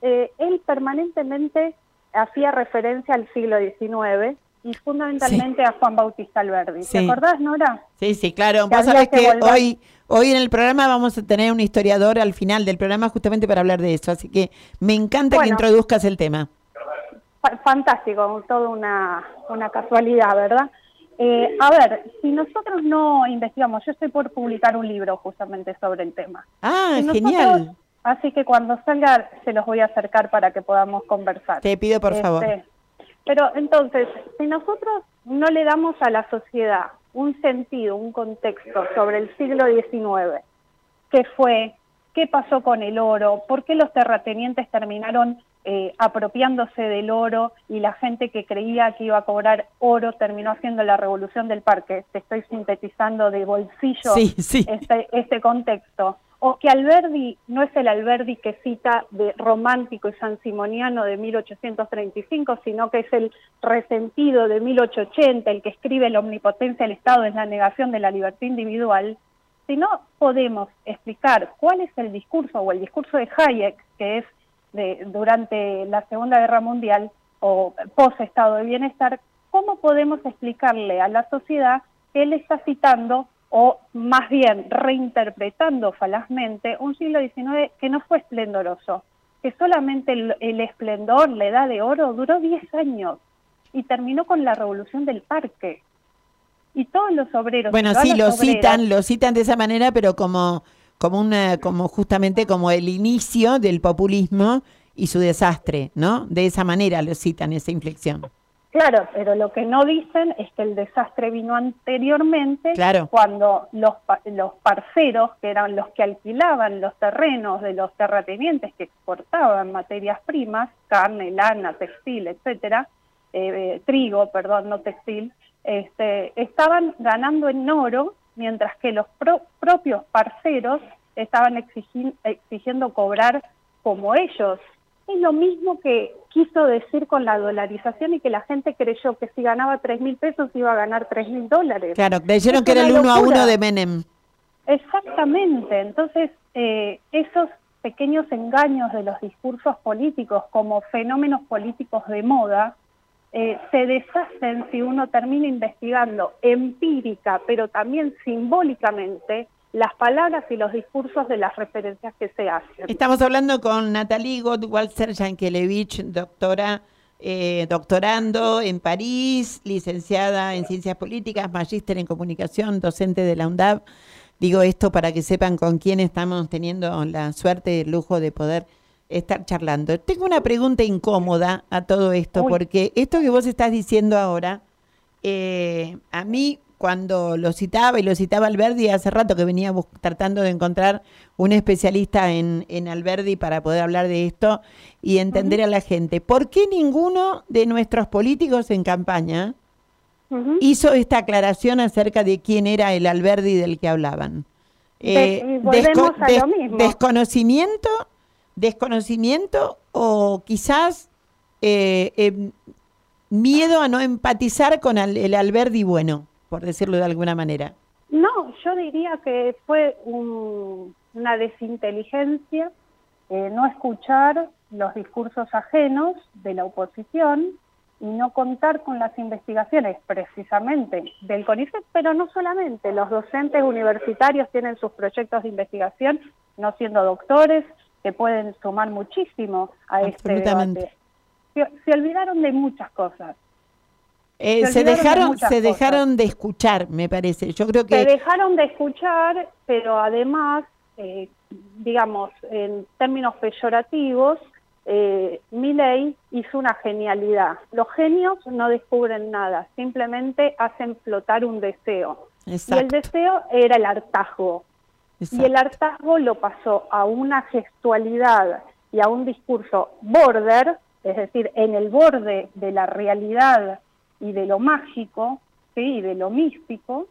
él permanentemente hacía referencia al siglo XIX y fundamentalmente a Juan Bautista Alberdi. ¿Te acordás, Nora? Sí, sí, claro. Vos sabés que, hoy, hoy en el programa vamos a tener un historiador al final del programa justamente para hablar de eso, así que me encanta que introduzcas el tema. Fantástico, toda una, una casualidad, ¿verdad? Eh, a ver, si nosotros no investigamos, yo estoy por publicar un libro justamente sobre el tema. Ah, genial. Así que cuando salga se los voy a acercar para que podamos conversar. Te pido por favor. Este, pero entonces, si nosotros no le damos a la sociedad un sentido, un contexto sobre el siglo XIX, qué fue, qué pasó con el oro, por qué los terratenientes terminaron eh, apropiándose del oro y la gente que creía que iba a cobrar oro terminó haciendo la revolución del parque. Te estoy sintetizando de bolsillo Este, este contexto. O que Alberdi no es el Alberdi que cita de romántico y sansimoniano de 1835, sino que es el resentido de 1880, el que escribe la omnipotencia del Estado es la negación de la libertad individual. Si no podemos explicar cuál es el discurso o el discurso de Hayek, que es durante la Segunda Guerra Mundial o post-estado de bienestar, ¿cómo podemos explicarle a la sociedad que él está citando o más bien reinterpretando falazmente un siglo XIX que no fue esplendoroso, que solamente el, esplendor, la edad de oro, duró 10 años y terminó con la revolución del parque. Y todos los obreros... Bueno, sí, lo citan, lo citan de esa manera, pero como como una, como justamente como el inicio del populismo y su desastre, ¿no? De esa manera lo citan esa inflexión. Claro, pero lo que no dicen es que el desastre vino anteriormente, cuando los, los parceros, que eran los que alquilaban los terrenos de los terratenientes que exportaban materias primas, carne, lana, textil, etcétera, eh, trigo, perdón, no textil, este, estaban ganando en oro mientras que los propios parceros estaban exigiendo cobrar como ellos. Es lo mismo que quiso decir con la dolarización y que la gente creyó que si ganaba tres mil pesos iba a ganar tres mil dólares. Claro, creyeron que era el uno a uno de Menem. Exactamente, entonces eh, esos pequeños engaños de los discursos políticos como fenómenos políticos de moda eh, se deshacen si uno termina investigando empírica, pero también simbólicamente, las palabras y los discursos de las referencias que se hacen. Estamos hablando con Natalie Gottwalzer Yankelevich, doctora, eh, doctorando en París, licenciada en Ciencias Políticas, magíster en Comunicación, docente de la UNDAV. Digo esto para que sepan con quién estamos teniendo la suerte y el lujo de poder estar charlando. Tengo una pregunta incómoda a todo esto, porque esto que vos estás diciendo ahora, eh, a mí cuando lo citaba y lo citaba Alberdi hace rato que venía tratando de encontrar un especialista en, en, Alberdi para poder hablar de esto y entender a la gente. ¿Por qué ninguno de nuestros políticos en campaña hizo esta aclaración acerca de quién era el Alberdi del que hablaban? Eh, desconocimiento desconocimiento o quizás eh, em, miedo a no empatizar con el, Alberdi bueno, por decirlo de alguna manera. No, yo diría que fue una desinteligencia, eh, no escuchar los discursos ajenos de la oposición y no contar con las investigaciones precisamente del CONICET, pero no solamente, los docentes universitarios tienen sus proyectos de investigación, no siendo doctores, que pueden sumar muchísimo a este debate. Se, olvidaron de muchas cosas. Eh, se, dejaron, se dejaron de escuchar, me parece. Yo creo que se dejaron de escuchar, pero además, eh, digamos, en términos peyorativos, eh, Milley hizo una genialidad. Los genios no descubren nada, simplemente hacen flotar un deseo. Y el deseo era el hartazgo. Y el hartazgo lo pasó a una gestualidad y a un discurso border, es decir, en el borde de la realidad y de lo mágico, ¿sí? y de lo místico,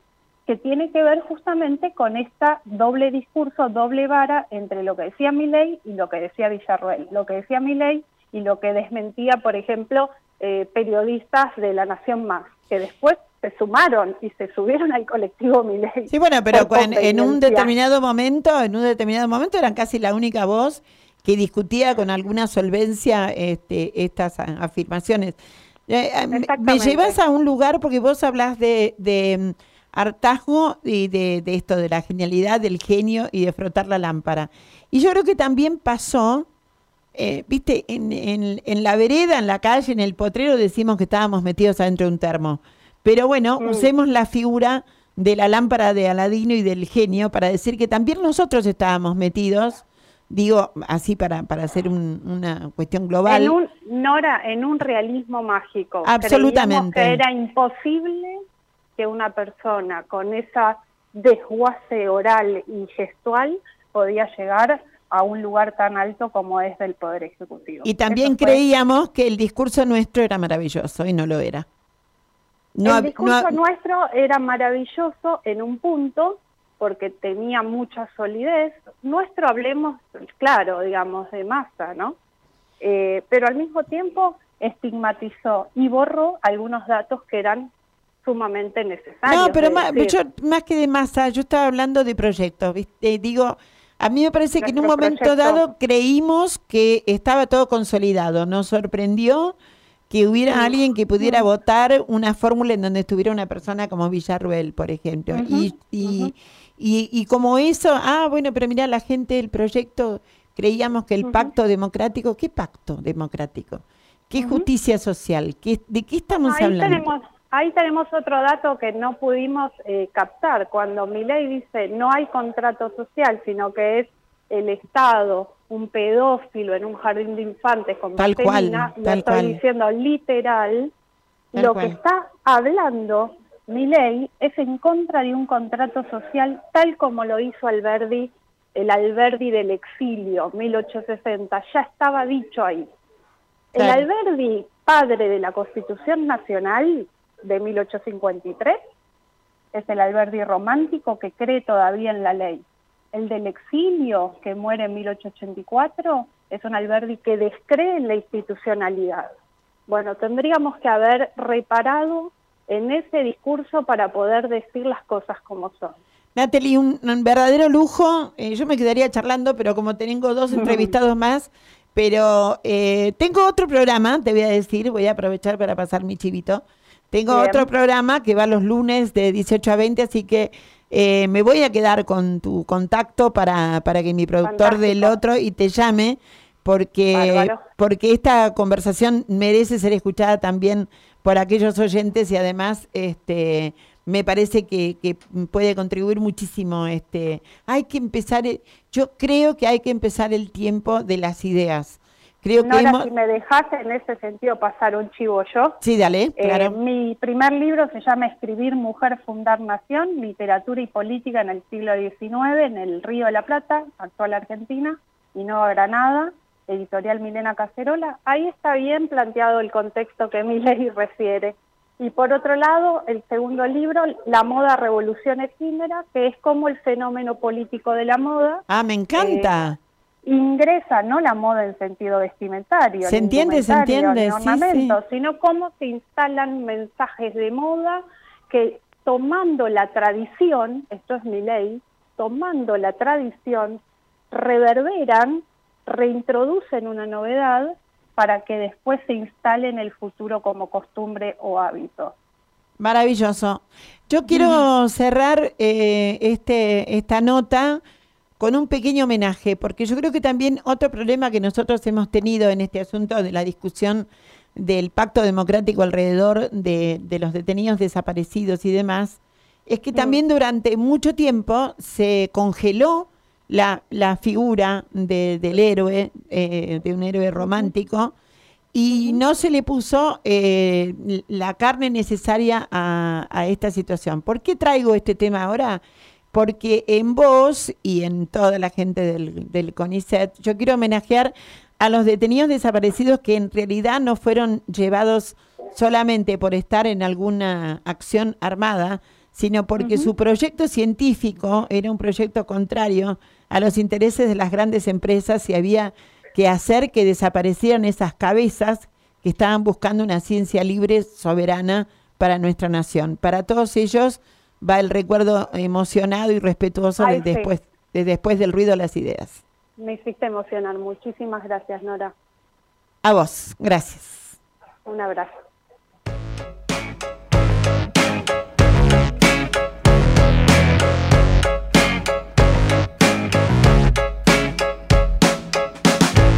que tiene que ver justamente con esta doble discurso, doble vara entre lo que decía Milley y lo que decía Villarroel. Lo que decía Milley y lo que desmentía, por ejemplo, eh, periodistas de La Nación Más, que después se sumaron y se subieron al colectivo Milei. Sí, bueno, pero en, un determinado momento, en un determinado momento eran casi la única voz que discutía con alguna solvencia este, estas afirmaciones. Eh, eh, me llevas a un lugar porque vos hablas de, de mm, hartazgo y de, esto, de la genialidad, del genio y de frotar la lámpara. Y yo creo que también pasó, eh, viste, en, en, en la vereda, en la calle, en el potrero, decimos que estábamos metidos adentro de un termo. Pero bueno, mm. usemos la figura de la lámpara de Aladino y del genio para decir que también nosotros estábamos metidos Digo, así para, para hacer un- una cuestión global. En un, Nora, en un realismo mágico. Absolutamente. Que era imposible que una persona con esa desguace oral y gestual podía llegar a un lugar tan alto como es del Poder Ejecutivo. Y también fue- creíamos que el discurso nuestro era maravilloso y no lo era. No el no discurso nuestro era maravilloso en un punto porque tenía mucha solidez. Nuestro hablemos, claro, digamos, de masa, ¿no? Eh, pero al mismo tiempo estigmatizó y borró algunos datos que eran sumamente necesarios. No, pero más, yo- más que de masa, yo estaba hablando de proyectos, ¿viste? Digo, a mí me parece que en un momento proyecto. dado creímos que estaba todo consolidado. Nos sorprendió que hubiera alguien que pudiera votar una fórmula en donde estuviera una persona como Villarruel, por ejemplo. y, y, y, y como eso, ah, bueno, pero mira, la gente del proyecto creíamos que el pacto democrático, ¿qué pacto democrático? ¿Qué justicia social? ¿Qué, ¿De qué estamos ahí hablando? Tenemos, ahí tenemos otro dato que no pudimos eh, captar. Cuando Milei dice no hay contrato social, sino que es el Estado, un pedófilo en un jardín de infantes con Tal cual, lo estoy cual. diciendo literal, Tal lo cual. que está hablando Milei es en contra de un contrato social tal como lo hizo Alberdi, el Alberdi del exilio, 1860, ya estaba dicho ahí. El Claro. Alberdi, padre de la Constitución Nacional de 1853, es el Alberdi romántico que cree todavía en la ley. El del exilio, que muere en 1884, es un Alberdi que descree en la institucionalidad. Bueno, tendríamos que haber reparado en ese discurso para poder decir las cosas como son. Natalie, un, un verdadero lujo. Eh, yo me quedaría charlando, pero como tengo dos entrevistados más, pero eh, tengo otro programa, te voy a decir, voy a aprovechar para pasar mi chivito. Tengo Bien. otro programa que va los lunes de 18 a 20, así que eh, me voy a quedar con tu contacto para, para que mi productor del otro y te llame, porque, Bárbaro. porque esta conversación merece ser escuchada también por aquellos oyentes y además este me parece que, que puede contribuir muchísimo este hay que empezar el- yo creo que hay que empezar el tiempo de las ideas. Creo que Nora, hemos si me dejas en ese sentido pasar un chivo yo. sí dale Eh, claro. mi primer libro se llama Escribir, Mujer, Fundar Nación, Literatura y Política en el siglo XIX, en el Río de la Plata, actual Argentina, y Nueva Granada, editorial Milena Cacerola. Ahí está bien planteado el contexto que mi ley refiere. Y por otro lado, el segundo libro, La moda revolución efímera, que es como el fenómeno político de la moda ah me encanta ingresa no la moda en sentido vestimentario, Se entiende, se entiende, sí, sino cómo se instalan mensajes de moda que tomando la tradición, esto es mi ley, tomando la tradición, reverberan, reintroducen una novedad para que después se instale en el futuro como costumbre o hábito. Maravilloso. Yo quiero cerrar eh, este, esta nota con un pequeño homenaje, porque yo creo que también otro problema que nosotros hemos tenido en este asunto de la discusión del pacto democrático alrededor de, de los detenidos desaparecidos y demás, es que también durante mucho tiempo se congeló la, la figura de- del héroe, eh, de un héroe romántico, y no se le puso eh, la carne necesaria a, esta situación. ¿Por qué traigo este tema ahora? Porque en vos y en toda la gente del, del CONICET, yo quiero homenajear a los detenidos desaparecidos que en realidad no fueron llevados solamente por estar en alguna acción armada, sino porque su proyecto científico era un proyecto contrario a los intereses de las grandes empresas y había que hacer que desaparecieran esas cabezas que estaban buscando una ciencia libre, soberana para nuestra nación. Para todos ellos va el recuerdo emocionado y respetuoso Ay, de sí. después, de después del ruido de las ideas. Me hiciste emocionar. Muchísimas gracias, Nora. A vos, gracias. Un abrazo.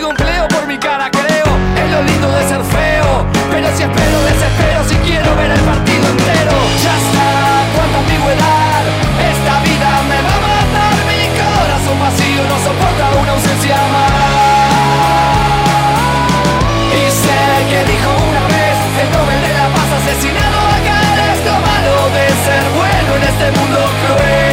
Consigo por mi cara, creo. Es lo lindo de ser feo. Pero si espero, desespero si quiero ver el partido entero. Ya está, cuánta ambigüedad. Esta vida me va a matar. Mi corazón vacío no soporta una ausencia más. Y sé que dijo una vez el Nobel de la Paz asesinado acá es lo malo de ser bueno en este mundo cruel.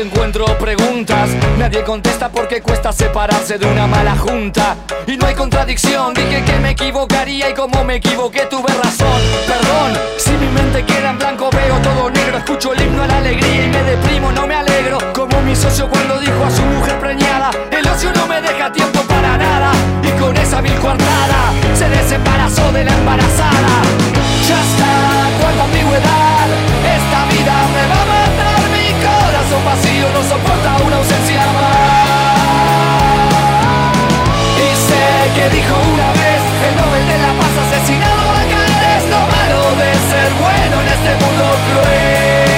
Encuentro preguntas. Nadie contesta porque cuesta separarse de una mala junta. Y no hay contradicción. Dije que me equivocaría y como me equivoqué tuve razón. Perdón, si mi mente queda en blanco veo todo negro. Escucho el himno a la alegría y me deprimo, no me alegro. Como mi socio cuando dijo a su mujer preñada: El ocio no me deja tiempo para nada. Y con esa vil coartada se desembarazó de la embarazada. Ya está, cuánta ambigüedad. Esta vida me va a corazón vacío no soporta una ausencia más. Y sé que dijo una vez el Nobel de la Paz asesinado acá es lo malo de ser bueno en este mundo cruel.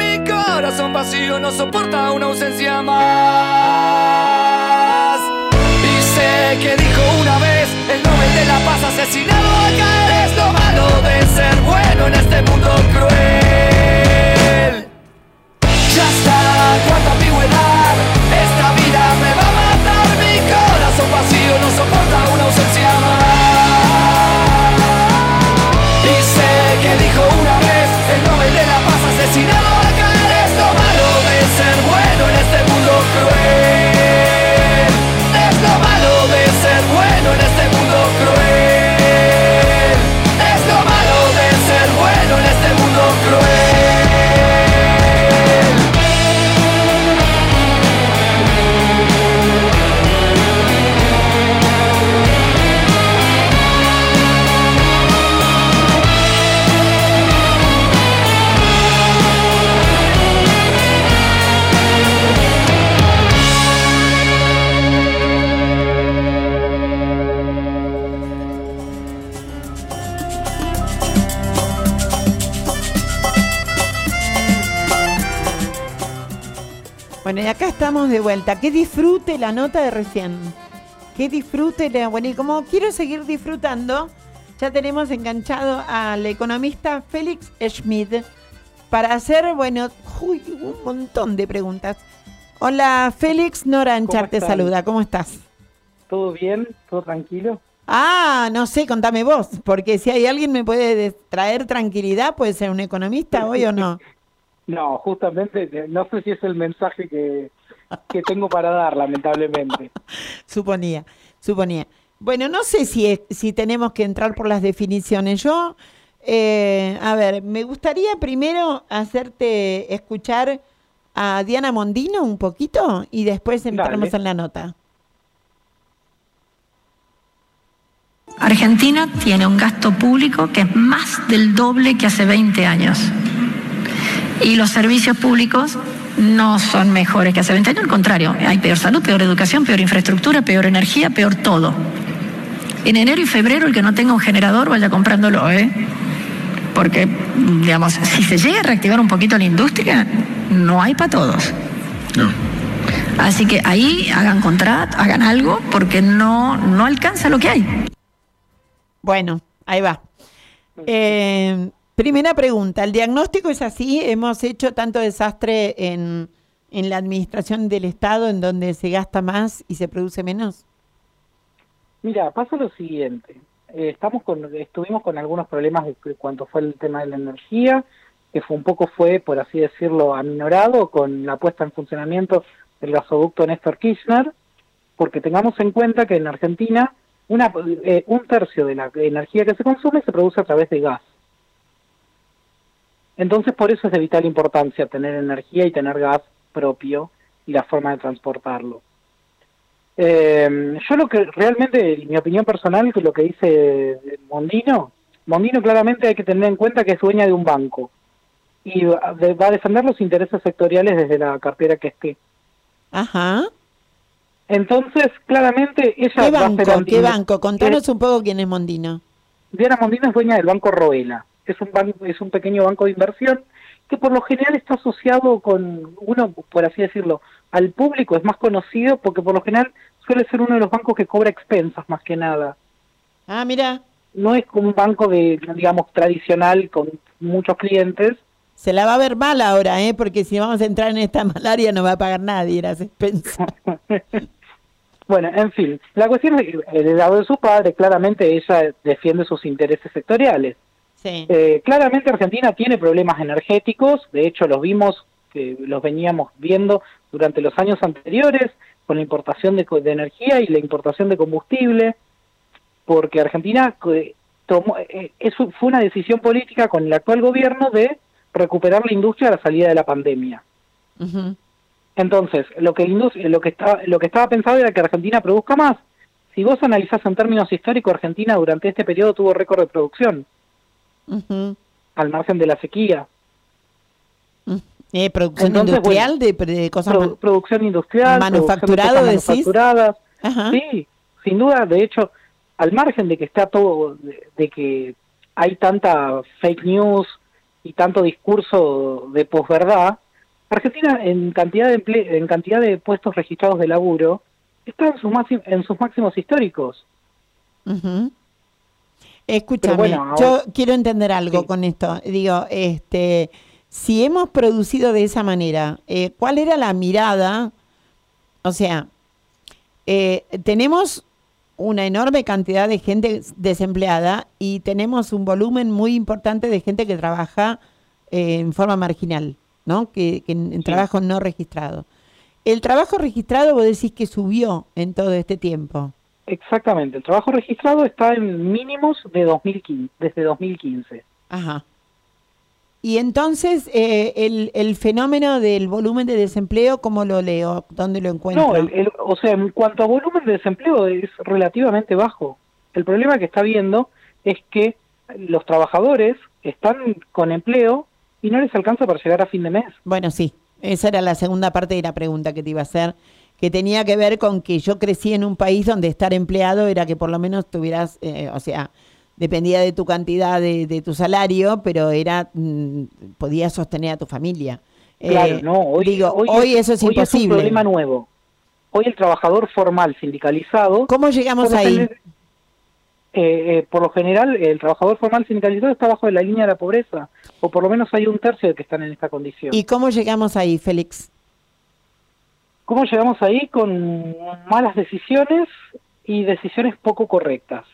Corazón vacío no soporta una ausencia más. Y sé que dijo una vez el Nobel de la Paz asesinado acá es lo malo de ser bueno en este mundo cruel. Ya está, cuánta ambigüedad. Bueno, y acá estamos de vuelta. Que disfrute la nota de recién. Que disfrute la. Bueno, y como quiero seguir disfrutando, ya tenemos enganchado al economista Félix Schmidt para hacer, bueno, uy, un montón de preguntas. Hola, Félix Noranchar te saluda. ¿Cómo estás? ¿Todo bien? ¿Todo tranquilo? Ah, no sé, contame vos, porque si hay alguien me puede de- traer tranquilidad, puede ser un economista hoy o no. No, justamente, eh, no sé si es el mensaje que, que tengo para dar, lamentablemente. Suponía, suponía. Bueno, no sé si, es- si tenemos que entrar por las definiciones. Yo, eh, a ver, me gustaría primero hacerte escuchar a Diana Mondino un poquito y después entramos Dale. en la nota. Argentina tiene un gasto público que es más del doble que hace 20 años. Y los servicios públicos no son mejores que hace 20 años, al contrario, hay peor salud, peor educación, peor infraestructura, peor energía, peor todo. En enero y febrero el que no tenga un generador vaya comprándolo, ¿eh? Porque, digamos, si se llega a reactivar un poquito la industria, no hay para todos. No. Así que ahí hagan contrato, hagan algo, porque no, no alcanza lo que hay. Bueno, ahí va. Eh, primera pregunta, ¿el diagnóstico es así? ¿Hemos hecho tanto desastre en, en la administración del Estado en donde se gasta más y se produce menos? Mira, pasa lo siguiente. Eh, estamos con, estuvimos con algunos problemas de cuanto fue el tema de la energía, que fue un poco fue, por así decirlo, aminorado con la puesta en funcionamiento del gasoducto Néstor Kirchner, porque tengamos en cuenta que en Argentina una, eh, un tercio de la energía que se consume se produce a través de gas. Entonces, por eso es de vital importancia tener energía y tener gas propio y la forma de transportarlo. Eh, yo lo que realmente, mi opinión personal, que lo que dice Mondino, Mondino claramente hay que tener en cuenta que es dueña de un banco y va a defender los intereses sectoriales desde la cartera que esté. Ajá. Entonces, claramente ella ¿Qué va a ser ¿Qué banco? Contanos un poco quién es Mondino. Diana Mondino es dueña del Banco Roela. Es un banco, es un pequeño banco de inversión que por lo general está asociado con uno, por así decirlo, al público es más conocido porque por lo general suele ser uno de los bancos que cobra expensas más que nada. Ah, mira. No es como un banco de, digamos, tradicional con muchos clientes. Se la va a ver mal ahora, ¿eh? Porque si vamos a entrar en esta malaria no va a pagar nadie las expensas. Bueno, en fin, la cuestión es que del lado de su padre, claramente ella defiende sus intereses sectoriales. Sí. Eh, claramente Argentina tiene problemas energéticos, de hecho los vimos, que los veníamos viendo durante los años anteriores con la importación de, de energía y la importación de combustible, porque Argentina eh, tomó, eh, eso fue una decisión política con el actual gobierno de recuperar la industria a la salida de la pandemia. Entonces, lo que, lo, que estaba, lo que estaba pensado era que Argentina produzca más. Si vos analizás en términos históricos, Argentina durante este periodo tuvo récord de producción, Al margen de la sequía. Eh, producción Entonces, industrial de, de cosas Produ- man- producción industrial, manufacturado, producción de decís. cosas manufacturadas. Ajá. Sí, sin duda. De hecho, al margen de que está todo, de, de que hay tanta fake news y tanto discurso de posverdad, Argentina en cantidad de emple- en cantidad de puestos registrados de laburo está en sus máximos, en sus máximos históricos. Escúchame, bueno, yo quiero entender algo con esto. Digo, este, si hemos producido de esa manera, eh, ¿cuál era la mirada? O sea, eh, tenemos una enorme cantidad de gente desempleada y tenemos un volumen muy importante de gente que trabaja eh, en forma marginal, ¿no? Que, que en, en trabajo no registrado. El trabajo registrado, vos decís que subió en todo este tiempo. Exactamente. El trabajo registrado está en mínimos de 2015, desde 2015. Ajá. Y entonces, eh, el, el fenómeno del volumen de desempleo, ¿cómo lo leo? ¿Dónde lo encuentro? No, el- el- o sea, en cuanto a volumen de desempleo es relativamente bajo. El problema que está viendo es que los trabajadores están con empleo y no les alcanza para llegar a fin de mes. Bueno, sí, esa era la segunda parte de la pregunta que te iba a hacer, que tenía que ver con que yo crecí en un país donde estar empleado era que por lo menos tuvieras, eh, o sea, dependía de tu cantidad de, de tu salario, pero era, mm, podías sostener a tu familia. Claro, Eh, no, hoy, digo, hoy, eso es hoy imposible. un problema nuevo. Hoy el trabajador formal sindicalizado... ¿Cómo llegamos ahí? eh, por lo general, el trabajador formal sindicalizado está bajo de la línea de la pobreza, o por lo menos hay un tercio de que están en esta condición. ¿Y cómo llegamos ahí, Félix? ¿Cómo llegamos ahí? Con malas decisiones y decisiones poco correctas.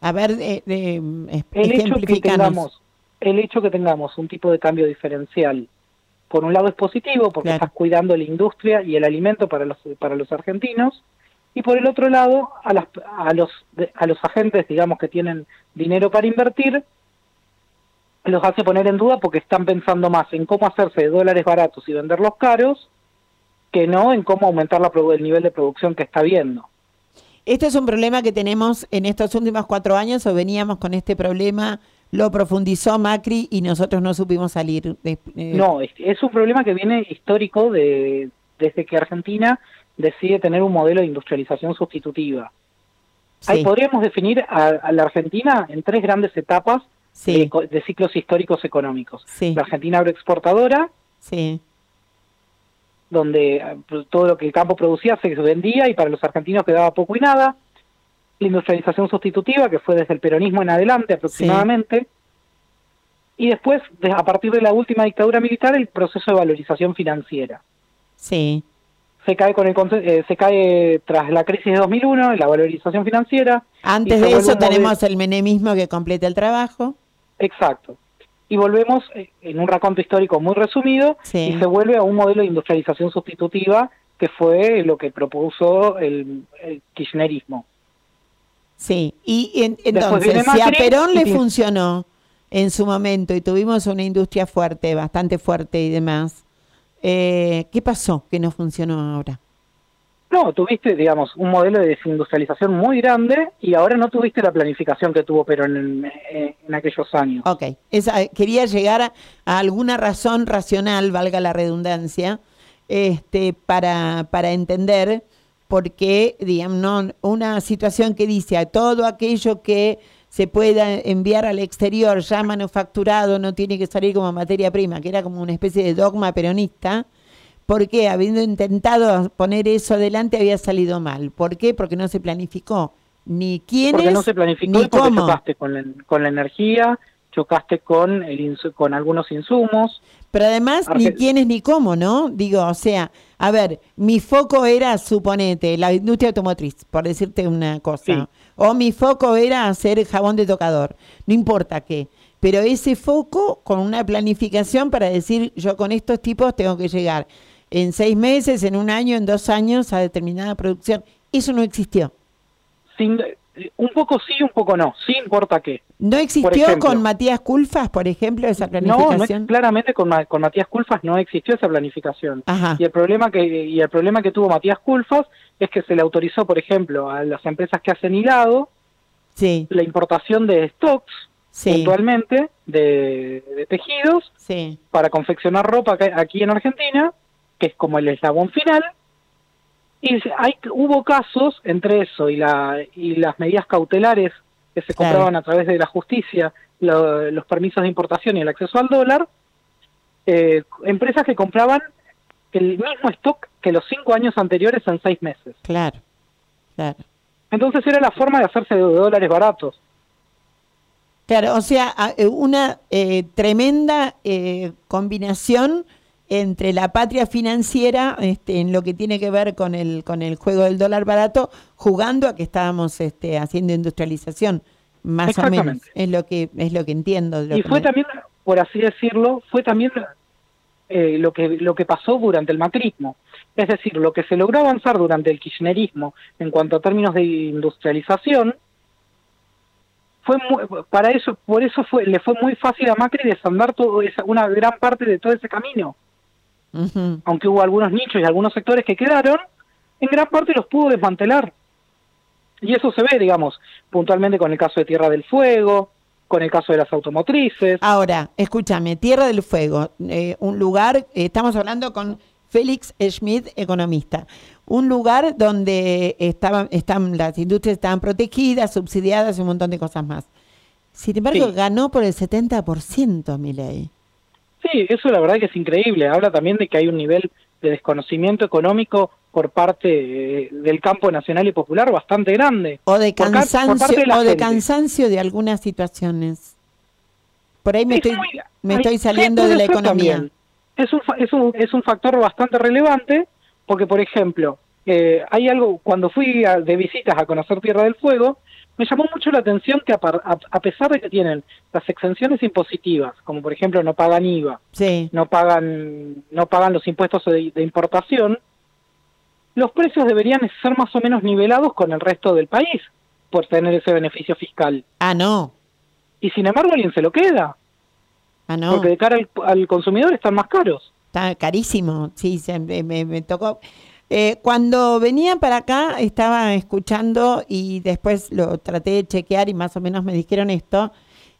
A ver, eh, eh, El hecho que tengamos, el hecho que tengamos un tipo de cambio diferencial, por un lado es positivo porque Claro. estás cuidando la industria y el alimento para los para los argentinos, y por el otro lado a las a los a los agentes, digamos que tienen dinero para invertir, los hace poner en duda porque están pensando más en cómo hacerse de dólares baratos y venderlos caros que no en cómo aumentar la, el nivel de producción que está viendo. ¿Este es un problema que tenemos en estos últimos cuatro años o veníamos con este problema, lo profundizó Macri y nosotros no supimos salir? de- eh, No, es, es un problema que viene histórico de desde que Argentina decide tener un modelo de industrialización sustitutiva. Ahí podríamos definir a, a la Argentina en tres grandes etapas Sí. de, ciclos históricos económicos. Sí. La Argentina agroexportadora, Sí, donde eh, todo lo que el campo producía se vendía y para los argentinos quedaba poco y nada. La industrialización sustitutiva, que fue desde el peronismo en adelante aproximadamente. Y después, de- a partir de la última dictadura militar, el proceso de valorización financiera. sí, Se cae, con el, eh, se cae tras la crisis de 2001, la valorización financiera. Antes de eso tenemos el menemismo que completa el trabajo. Exacto. Y volvemos eh, en un raconto histórico muy resumido Sí. y se vuelve a un modelo de industrialización sustitutiva que fue lo que propuso el, el kirchnerismo. Sí, y en- entonces, si a Perón le funcionó en su momento y tuvimos una industria fuerte, bastante fuerte y demás, eh, ¿qué pasó que no funcionó ahora? No, tuviste, digamos, un modelo de desindustrialización muy grande y ahora no tuviste la planificación que tuvo Perón en, aquellos años. Ok, esa, quería llegar a, a alguna razón racional, valga la redundancia, este, para, para entender por qué, digamos, no, una situación que dice a todo aquello que se pueda enviar al exterior ya manufacturado no tiene que salir como materia prima, que era como una especie de dogma peronista, porque habiendo intentado poner eso adelante había salido mal. ¿Por qué? Porque no se planificó ni quiénes Porque no se planificó ni cómo. chocaste con la, con la energía, chocaste con, el insu- con algunos insumos. Pero además, ni quiénes ni cómo, ¿no? Digo, o sea, a ver, mi foco era, suponete, la industria automotriz, por decirte una cosa. Sí. O mi foco era hacer jabón de tocador, no importa qué. Pero ese foco con una planificación para decir, yo con estos tipos tengo que llegar en seis meses, en un año, en dos años a determinada producción. Eso no existió. Sin, un poco sí, un poco no, sí importa qué. ¿No existió ejemplo. con Matías Culfas, por ejemplo, esa No, planificación? no, claramente con, Ma- con Matías Culfas no existió esa planificación. Ajá. Y el problema que y el problema que tuvo Matías Culfas es que se le autorizó, por ejemplo, a las empresas que hacen hilado Sí, la importación de stocks sí, puntualmente de, de tejidos sí. para confeccionar ropa aquí en Argentina, que es como el eslabón final. Y hay, hubo casos entre eso y, la, y las medidas cautelares que se Claro. compraban a través de la justicia, lo- los permisos de importación y el acceso al dólar, eh, empresas que compraban el mismo stock que los cinco años anteriores en seis meses. Claro, claro. Entonces era la forma de hacerse de dólares baratos. Claro, o sea, eh, una eh, tremenda eh, combinación entre la patria financiera este, en lo que tiene que ver con el con el juego del dólar barato, jugando a que estábamos este, haciendo industrialización, más o menos. Es lo que es lo que entiendo. lo y que fue me- también por así decirlo fue también eh, lo que lo que pasó durante el macrismo es decir lo que se logró avanzar durante el kirchnerismo en cuanto a términos de industrialización fue muy- para eso por eso fue le fue muy fácil a Macri desandar todo esa, una gran parte de todo ese camino Aunque hubo algunos nichos y algunos sectores que quedaron en gran parte los pudo desmantelar y eso se ve digamos puntualmente con el caso de Tierra del Fuego con el caso de las automotrices Ahora, escúchame, Tierra del Fuego, eh, un lugar, eh, estamos hablando con Félix Schmidt, economista, un lugar donde estaban, están, las industrias estaban protegidas, subsidiadas y un montón de cosas más. Sin embargo, Sí. ganó por el 70%, mi ley. Sí, eso la verdad que es increíble. Habla también de que hay un nivel de desconocimiento económico por parte eh, del campo nacional y popular bastante grande. O de cansancio, de o de cansancio de algunas situaciones. Por ahí me Es estoy, muy- me hay- estoy saliendo de la economía. también. Es un, es, un, es un factor bastante relevante porque, por ejemplo, eh, hay algo, cuando fui a- de visitas a conocer Tierra del Fuego, me llamó mucho la atención que a, a- a pesar de que tienen las exenciones impositivas, como por ejemplo no pagan IVA, Sí, no pagan no pagan los impuestos de, de importación, los precios deberían ser más o menos nivelados con el resto del país por tener ese beneficio fiscal. ah, no, Y sin embargo alguien se lo queda, ah, no. porque de cara al, al consumidor están más caros. Está carísimo, sí, se- me, me- me tocó. Eh, cuando venía para acá estaba escuchando y después lo traté de chequear y más o menos me dijeron esto,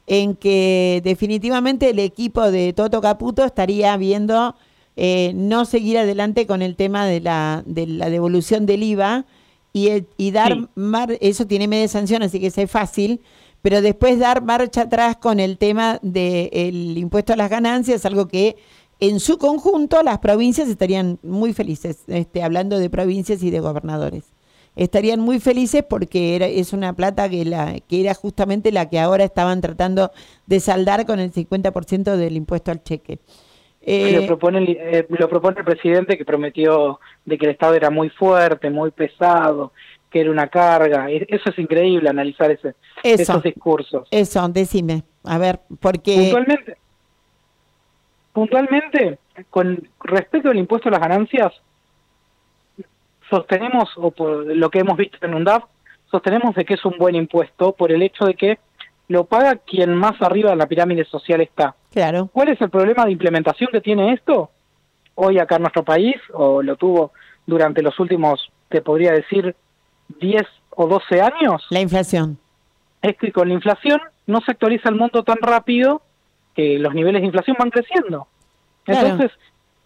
en que definitivamente el equipo de Toto Caputo estaría viendo eh, no seguir adelante con el tema de la, de la devolución del IVA y, y dar, mar- eso tiene media sanción, así que es fácil, pero después dar marcha atrás con el tema del impuesto a las ganancias, algo que en su conjunto las provincias estarían muy felices, este, hablando de provincias y de gobernadores. Estarían muy felices porque era, es una plata que, la, que era justamente la que ahora estaban tratando de saldar con el 50% del impuesto al cheque. Eh, lo, propone el, eh, lo propone el presidente que prometió de que el Estado era muy fuerte, muy pesado, que era una carga. Eso es increíble analizar ese, Eso. esos discursos. Eso, decime. A ver, porque... Puntualmente, puntualmente, con respecto al impuesto a las ganancias, sostenemos, o por lo que hemos visto en UNDAF, sostenemos de que es un buen impuesto por el hecho de que lo paga quien más arriba en la pirámide social está. Claro. ¿Cuál es el problema de implementación que tiene esto? Hoy acá en nuestro país, o lo tuvo durante los últimos, te podría decir, 10 o 12 años. La inflación. Es que con la inflación no se actualiza el monto tan rápido que los niveles de inflación van creciendo. Claro. Entonces,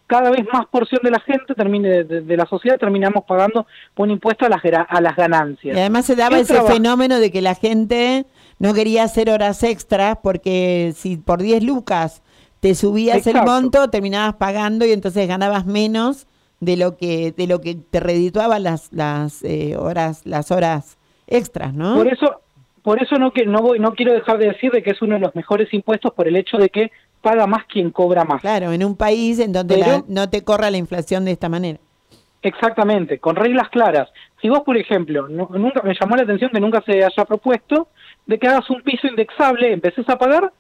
cada vez más porción de la gente termine de, de- de la sociedad terminamos pagando un impuesto a las a las ganancias. Y además se daba ¿Quién ese fenómeno de que la gente no quería hacer horas extras porque si por 10 lucas te subías el monto, terminabas pagando y entonces ganabas menos de lo que de lo que te redituaban las las eh, horas las horas extras, ¿no? Por eso, por eso no que no voy, no quiero dejar de decir de que es uno de los mejores impuestos por el hecho de que paga más quien cobra más. Claro, en un país en donde Pero- la- no te corra la inflación de esta manera. Exactamente, con reglas claras. Si vos, por ejemplo, no- nunca me llamó la atención que nunca se haya propuesto de que hagas un piso indexable, empeces a pagar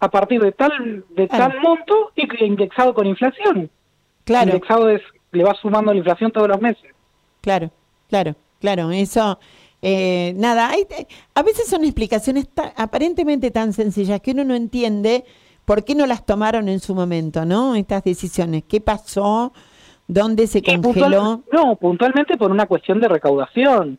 a partir de tal de tal monto y que indexado con inflación. Claro. Indexado es le vas sumando la inflación todos los meses. Claro, claro, claro. Eso, eh, nada, hay, a veces son explicaciones aparentemente tan sencillas que uno no entiende por qué no las tomaron en su momento, ¿no? Estas decisiones. ¿Qué pasó? ¿Dónde se puntual- congeló? no, puntualmente por una cuestión de recaudación.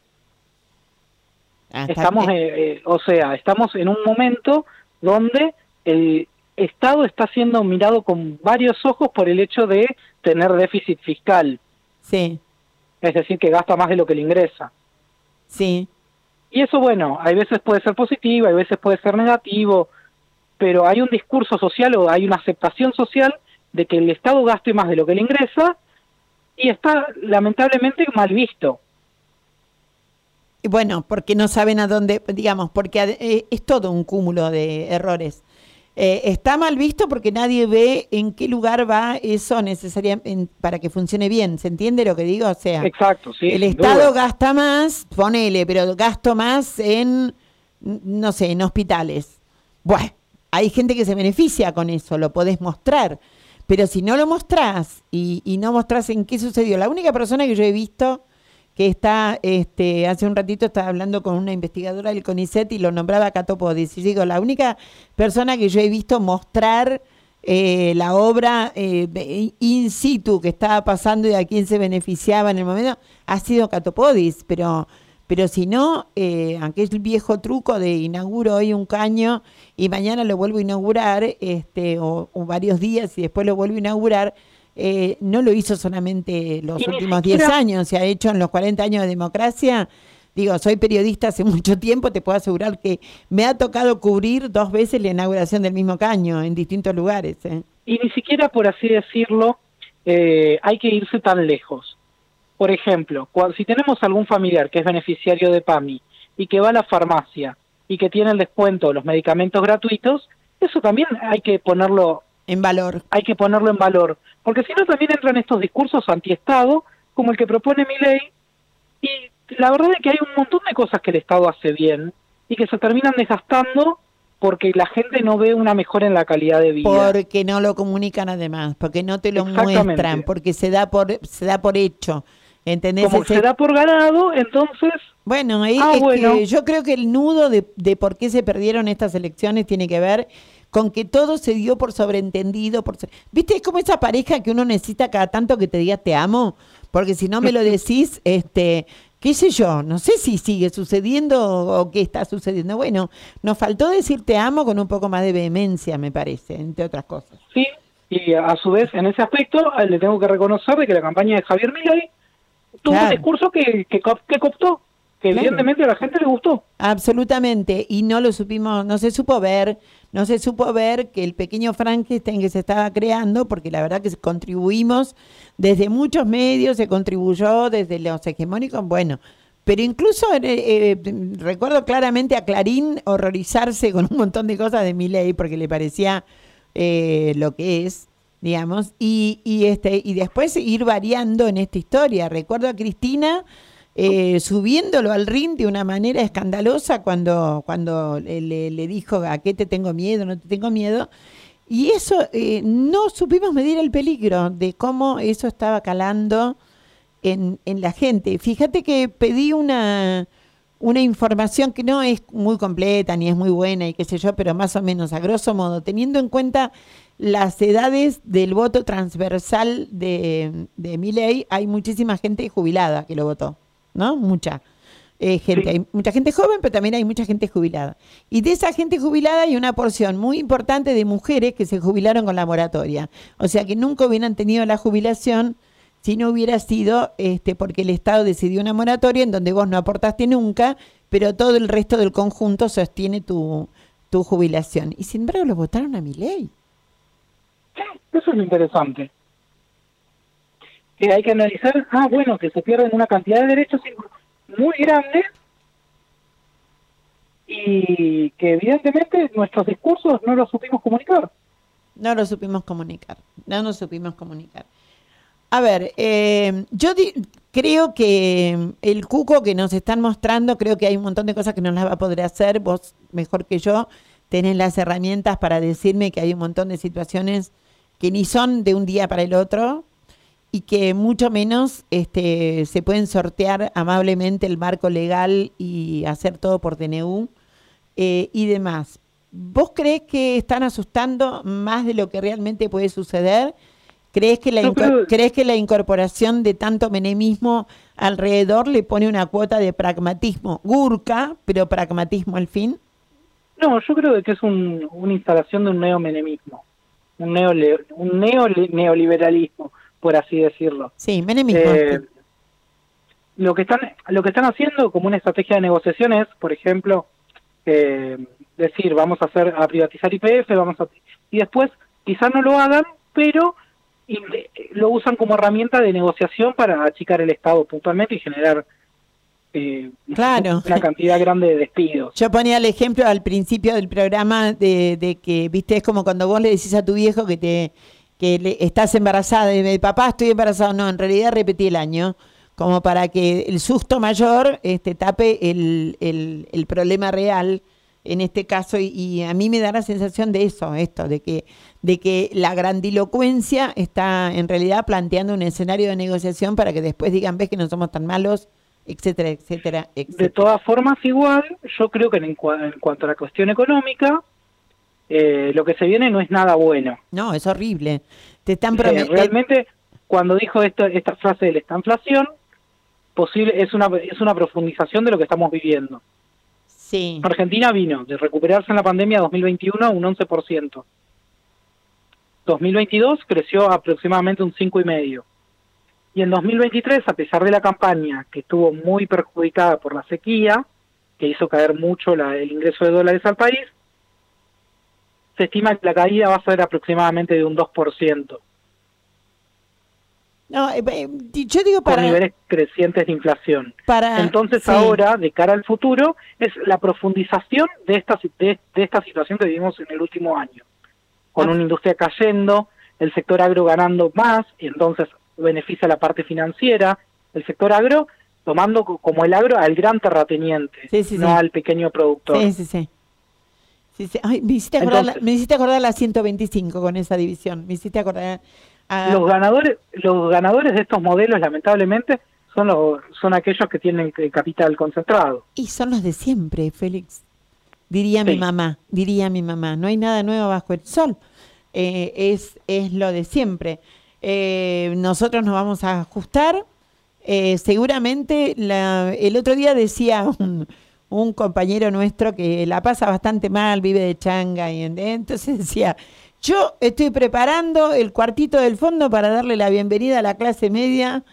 Ah, Estamos, eh, eh, o sea, estamos en un momento donde el Estado está siendo mirado con varios ojos por el hecho de tener déficit fiscal. Sí, Es decir, que gasta más de lo que le ingresa. Sí. Y eso, bueno, hay veces puede ser positivo, hay veces puede ser negativo, pero hay un discurso social o hay una aceptación social de que el Estado gaste más de lo que le ingresa y está lamentablemente mal visto. Y Bueno, porque no saben a dónde, digamos, porque eh, es todo un cúmulo de errores. Eh, está mal visto porque nadie ve en qué lugar va eso necesariamente para que funcione bien. ¿Se entiende lo que digo? O sea, Exacto, sí. el Estado duda. gasta más, ponele, pero gasto más en, no sé, en hospitales. Bueno, hay gente que se beneficia con eso, lo podés mostrar. Pero si no lo mostrás y, y no mostrás en qué sucedió, la única persona que yo he visto que está, este, hace un ratito estaba hablando con una investigadora del CONICET y lo nombraba Cato Podis. Y digo, la única persona que yo he visto mostrar eh, la obra eh, in situ que estaba pasando y a quién se beneficiaba en el momento ha sido Catopodis, pero pero si no, eh, aquel viejo truco de inauguro hoy un caño y mañana lo vuelvo a inaugurar, este, o, o varios días y después lo vuelvo a inaugurar, eh, no lo hizo solamente los últimos 10 siquiera- años, se ha hecho en los 40 años de democracia. Digo, soy periodista hace mucho tiempo, te puedo asegurar que me ha tocado cubrir dos veces la inauguración del mismo caño en distintos lugares. ¿eh? y ni siquiera por así decirlo eh, hay que irse tan lejos. Por ejemplo, cua- si tenemos algún familiar que es beneficiario de PAMI y que va a la farmacia y que tiene el descuento de los medicamentos gratuitos, eso también hay que ponerlo en valor. Hay que ponerlo en valor, porque si no también entran estos discursos antiestado como el que propone mi ley y la verdad es que hay un montón de cosas que el Estado hace bien y que se terminan desgastando porque la gente no ve una mejora en la calidad de vida. Porque no lo comunican además, porque no te lo muestran, porque se da por se da por hecho. ¿Entendés? Como Ese- se da por ganado, entonces... Bueno, ahí Ah, es bueno. que yo creo que el nudo de, de por qué se perdieron estas elecciones tiene que ver con que todo se dio por sobreentendido. Por, ¿Viste? Es como esa pareja que uno necesita cada tanto que te diga te amo, porque si no me lo decís, este, qué sé yo, no sé si sigue sucediendo o, qué está sucediendo. Bueno, nos faltó decir te amo con un poco más de vehemencia, me parece, entre otras cosas. Sí, y a su vez, en ese aspecto, le tengo que reconocer de que la campaña de Javier Milei tuvo Claro. un discurso que, que, que cooptó, que Claro. evidentemente a la gente le gustó. Absolutamente, y no lo supimos, no se supo ver, no se supo ver que el pequeño Frankenstein que se estaba creando, porque la verdad que contribuimos desde muchos medios, se contribuyó desde los hegemónicos, bueno, pero incluso eh, eh, recuerdo claramente a Clarín horrorizarse con un montón de cosas de mi ley, porque le parecía eh, lo que es, digamos, y, y este y después ir variando en esta historia. Recuerdo a Cristina eh, subiéndolo al ring de una manera escandalosa cuando, cuando le, le- dijo a qué te tengo miedo, no te tengo miedo. Y eso, eh, no supimos medir el peligro de cómo eso estaba calando en, en la gente. Fíjate que pedí una, una información que no es muy completa ni es muy buena y qué sé yo, pero más o menos a grosso modo, teniendo en cuenta las edades del voto transversal de, de mi ley, hay muchísima gente jubilada que lo votó, ¿no? Mucha. eh, gente, hay mucha gente joven, pero también hay mucha gente jubilada. Y de esa gente jubilada hay una porción muy importante de mujeres que se jubilaron con la moratoria. O sea que nunca hubieran tenido la jubilación si no hubiera sido este, porque el Estado decidió una moratoria en donde vos no aportaste nunca, pero todo el resto del conjunto sostiene tu, tu jubilación. Y sin embargo lo votaron a mi ley. Eso es lo interesante. Que hay que analizar, ah, bueno, que se pierden una cantidad de derechos muy grandes y que evidentemente nuestros discursos no los supimos comunicar. No lo supimos comunicar, no nos supimos comunicar. A ver, eh, yo creo que el cuco que nos están mostrando, creo que hay un montón de cosas que no las va a poder hacer. Vos, mejor que yo, tenés las herramientas para decirme que hay un montón de situaciones que ni son de un día para el otro y que mucho menos este, se pueden sortear amablemente el marco legal y hacer todo por DNU eh, y demás. ¿Vos crees que están asustando más de lo que realmente puede suceder? ¿Crees que la, ¿crees que la incorporación de tanto menemismo alrededor le pone una cuota de pragmatismo? Gurka, pero pragmatismo al fin. No, yo creo que es un- una instalación de un neomenemismo, un, neole, un neole- neoliberalismo, por así decirlo. Sí, menemismo. Eh, lo que están lo que están haciendo como una estrategia de negociación es, por ejemplo, eh, decir vamos a hacer a privatizar IPF, vamos a y después quizás no lo hagan, pero y- lo usan como herramienta de negociación para achicar el Estado puntualmente y generar eh, Claro. una cantidad grande de despidos. Yo ponía el ejemplo al principio del programa de, de que, viste, es como cuando vos le decís a tu viejo que te que le- estás embarazada y me papá, estoy embarazada. No, en realidad repetí el año, como para que el susto mayor este, tape el, el, problema real en este caso y, a mí me da la sensación de eso, esto, de que, de que la grandilocuencia está en realidad planteando un escenario de negociación para que después digan, ves que no somos tan malos, etcétera, etcétera, etcétera. De todas formas, igual, yo creo que en cuanto a la cuestión económica, eh, lo que se viene no es nada bueno. No, es horrible. Te están Eh, realmente, cuando dijo esto, esta frase de la estanflación, posible es una es una profundización de lo que estamos viviendo. Sí. Argentina vino de recuperarse en la pandemia 2021 a un 11%. 2022 creció aproximadamente un 5,5%. Y en 2023, a pesar de la campaña que estuvo muy perjudicada por la sequía, que hizo caer mucho la- el ingreso de dólares al país, se estima que la caída va a ser aproximadamente de un 2%, No, eh, eh, yo digo con para, niveles crecientes de inflación. para Entonces sí. ahora, de cara al futuro, es la profundización de esta, de, de esta situación que vivimos en el último año, con una industria cayendo, el sector agro ganando más, y entonces beneficia la parte financiera, el sector agro tomando co- como el agro al gran terrateniente, Sí, sí, no al pequeño productor. Sí, sí, sí. Sí, sí. Ay, me, hiciste acordar Entonces- la, me hiciste acordar la 125 con esa división. Me hiciste acordar. a- Los ganadores, los ganadores de estos modelos, lamentablemente, son los, son aquellos que tienen el capital concentrado. Y son los de siempre, Félix. Diría mi mamá, diría mi mamá. No hay nada nuevo bajo el sol. Eh, es, es lo de siempre. Eh, nosotros nos vamos a ajustar. Eh, seguramente la- el otro día decía un, un compañero nuestro que la pasa bastante mal, vive de changa y en- entonces decía, yo estoy preparando el cuartito del fondo para darle la bienvenida a la clase media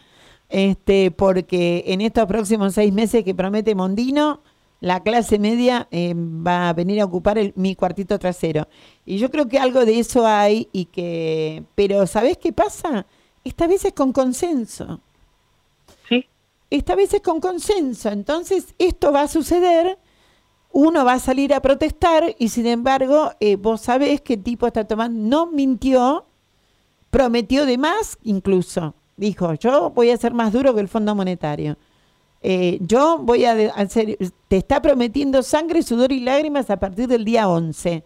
este, porque en estos próximos seis meses que promete Mondino, la clase media eh, va a venir a ocupar el- mi cuartito trasero. Y yo creo que algo de eso hay y que, pero ¿sabés qué pasa? Esta vez es con consenso. Esta vez es con consenso. Entonces, esto va a suceder, uno va a salir a protestar y sin embargo, eh, vos sabés que el tipo está tomando, no mintió, prometió de más incluso. Dijo, yo voy a ser más duro que el Fondo Monetario. Eh, yo voy a hacer, te está prometiendo sangre, sudor y lágrimas a partir del día 11.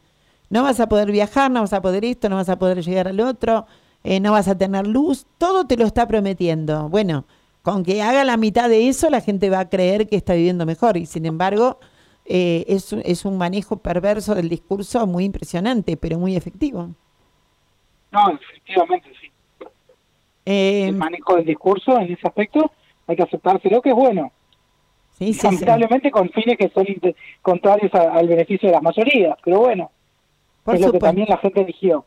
No vas a poder viajar, no vas a poder esto, no vas a poder llegar al otro, eh, no vas a tener luz, todo te lo está prometiendo. Bueno, con que haga la mitad de eso, la gente va a creer que está viviendo mejor y sin embargo eh, es, un- es un manejo perverso del discurso muy impresionante, pero muy efectivo. No, efectivamente, sí. Eh, El manejo del discurso en ese aspecto hay que aceptárselo que es bueno. Sí, sí, sí. Lamentablemente con fines que son contrarios a- al beneficio de las mayorías, pero bueno, Por es lo que supuesto. también la gente eligió.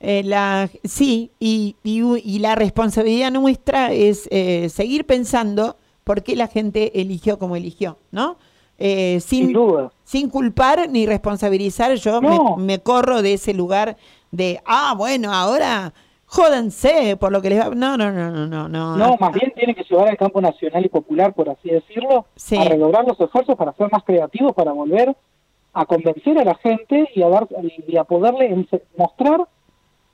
Eh, la, sí, y, y, y la responsabilidad nuestra es eh, seguir pensando por qué la gente eligió como eligió, ¿no? Eh, sin, sin culpar ni responsabilizar, yo me- No. me, corro de ese lugar de, ah, bueno, ahora jódanse por lo que les va. No, no, no, no, no. No, No, más bien tiene que llevar al campo nacional y popular, por así decirlo, Sí. a redoblar los esfuerzos para ser más creativos, para volver a convencer a la gente y a, dar, y a poderle mostrar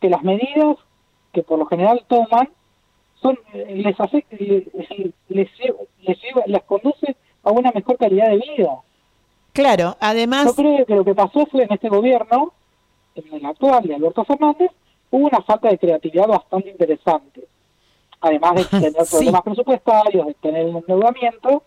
que las medidas que por lo general toman son eh, les hace les, les, lle- les lleva, las conduce a una mejor calidad de vida. Claro, además. Yo creo que lo que pasó fue en este gobierno, en el actual de Alberto Fernández, hubo una falta de creatividad bastante interesante. Además de tener Sí. problemas presupuestarios, de tener un endeudamiento,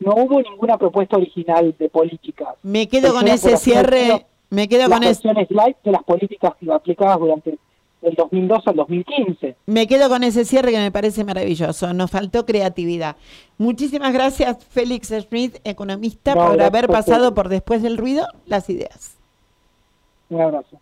no hubo ninguna propuesta original de política. Me quedo con ese cierre, me quedo las con ese. versiones light de las políticas aplicadas durante el 2002 al 2015. Me quedo con ese cierre que me parece maravilloso. Nos faltó creatividad. Muchísimas gracias, Félix Smith, economista, No, por haber pasado por después del ruido las ideas. Un abrazo.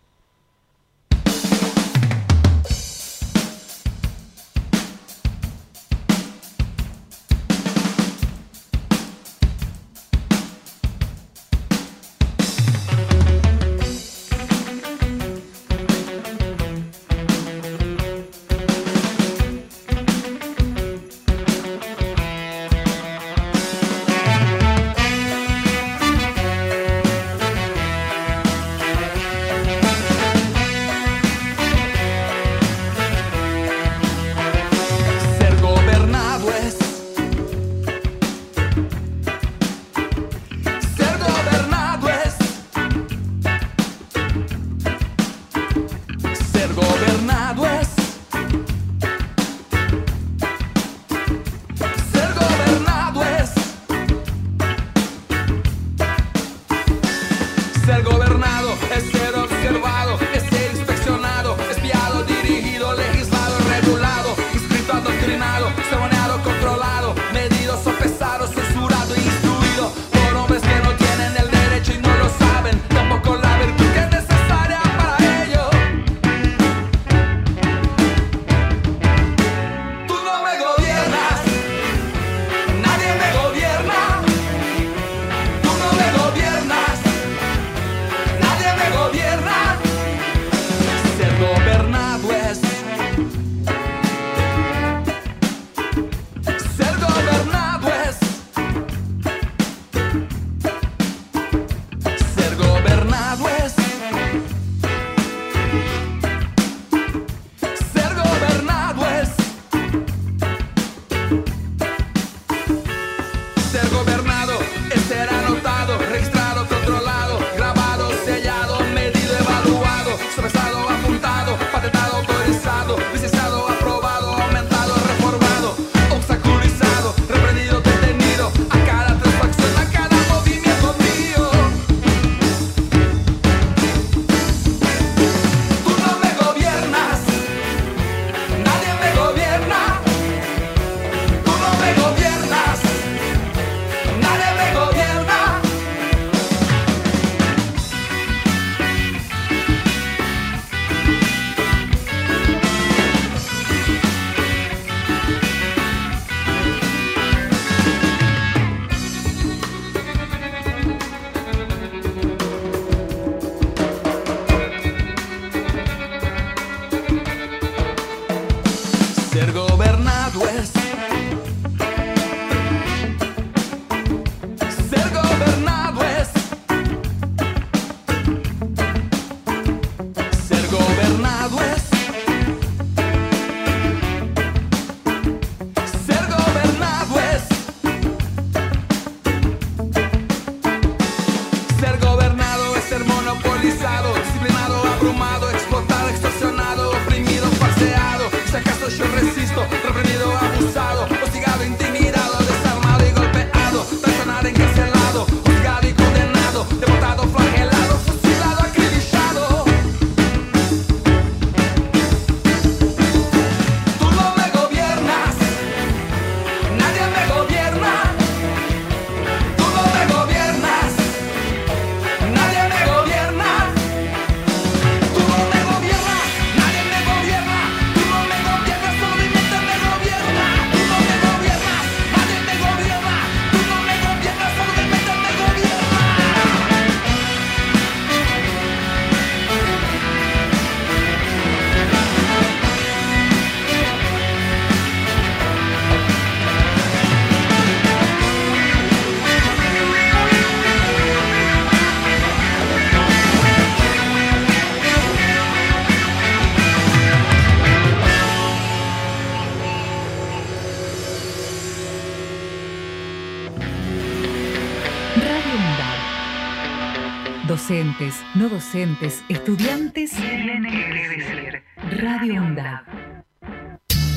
Docentes, no docentes, estudiantes. Tienen que decir. Radio UNDAB.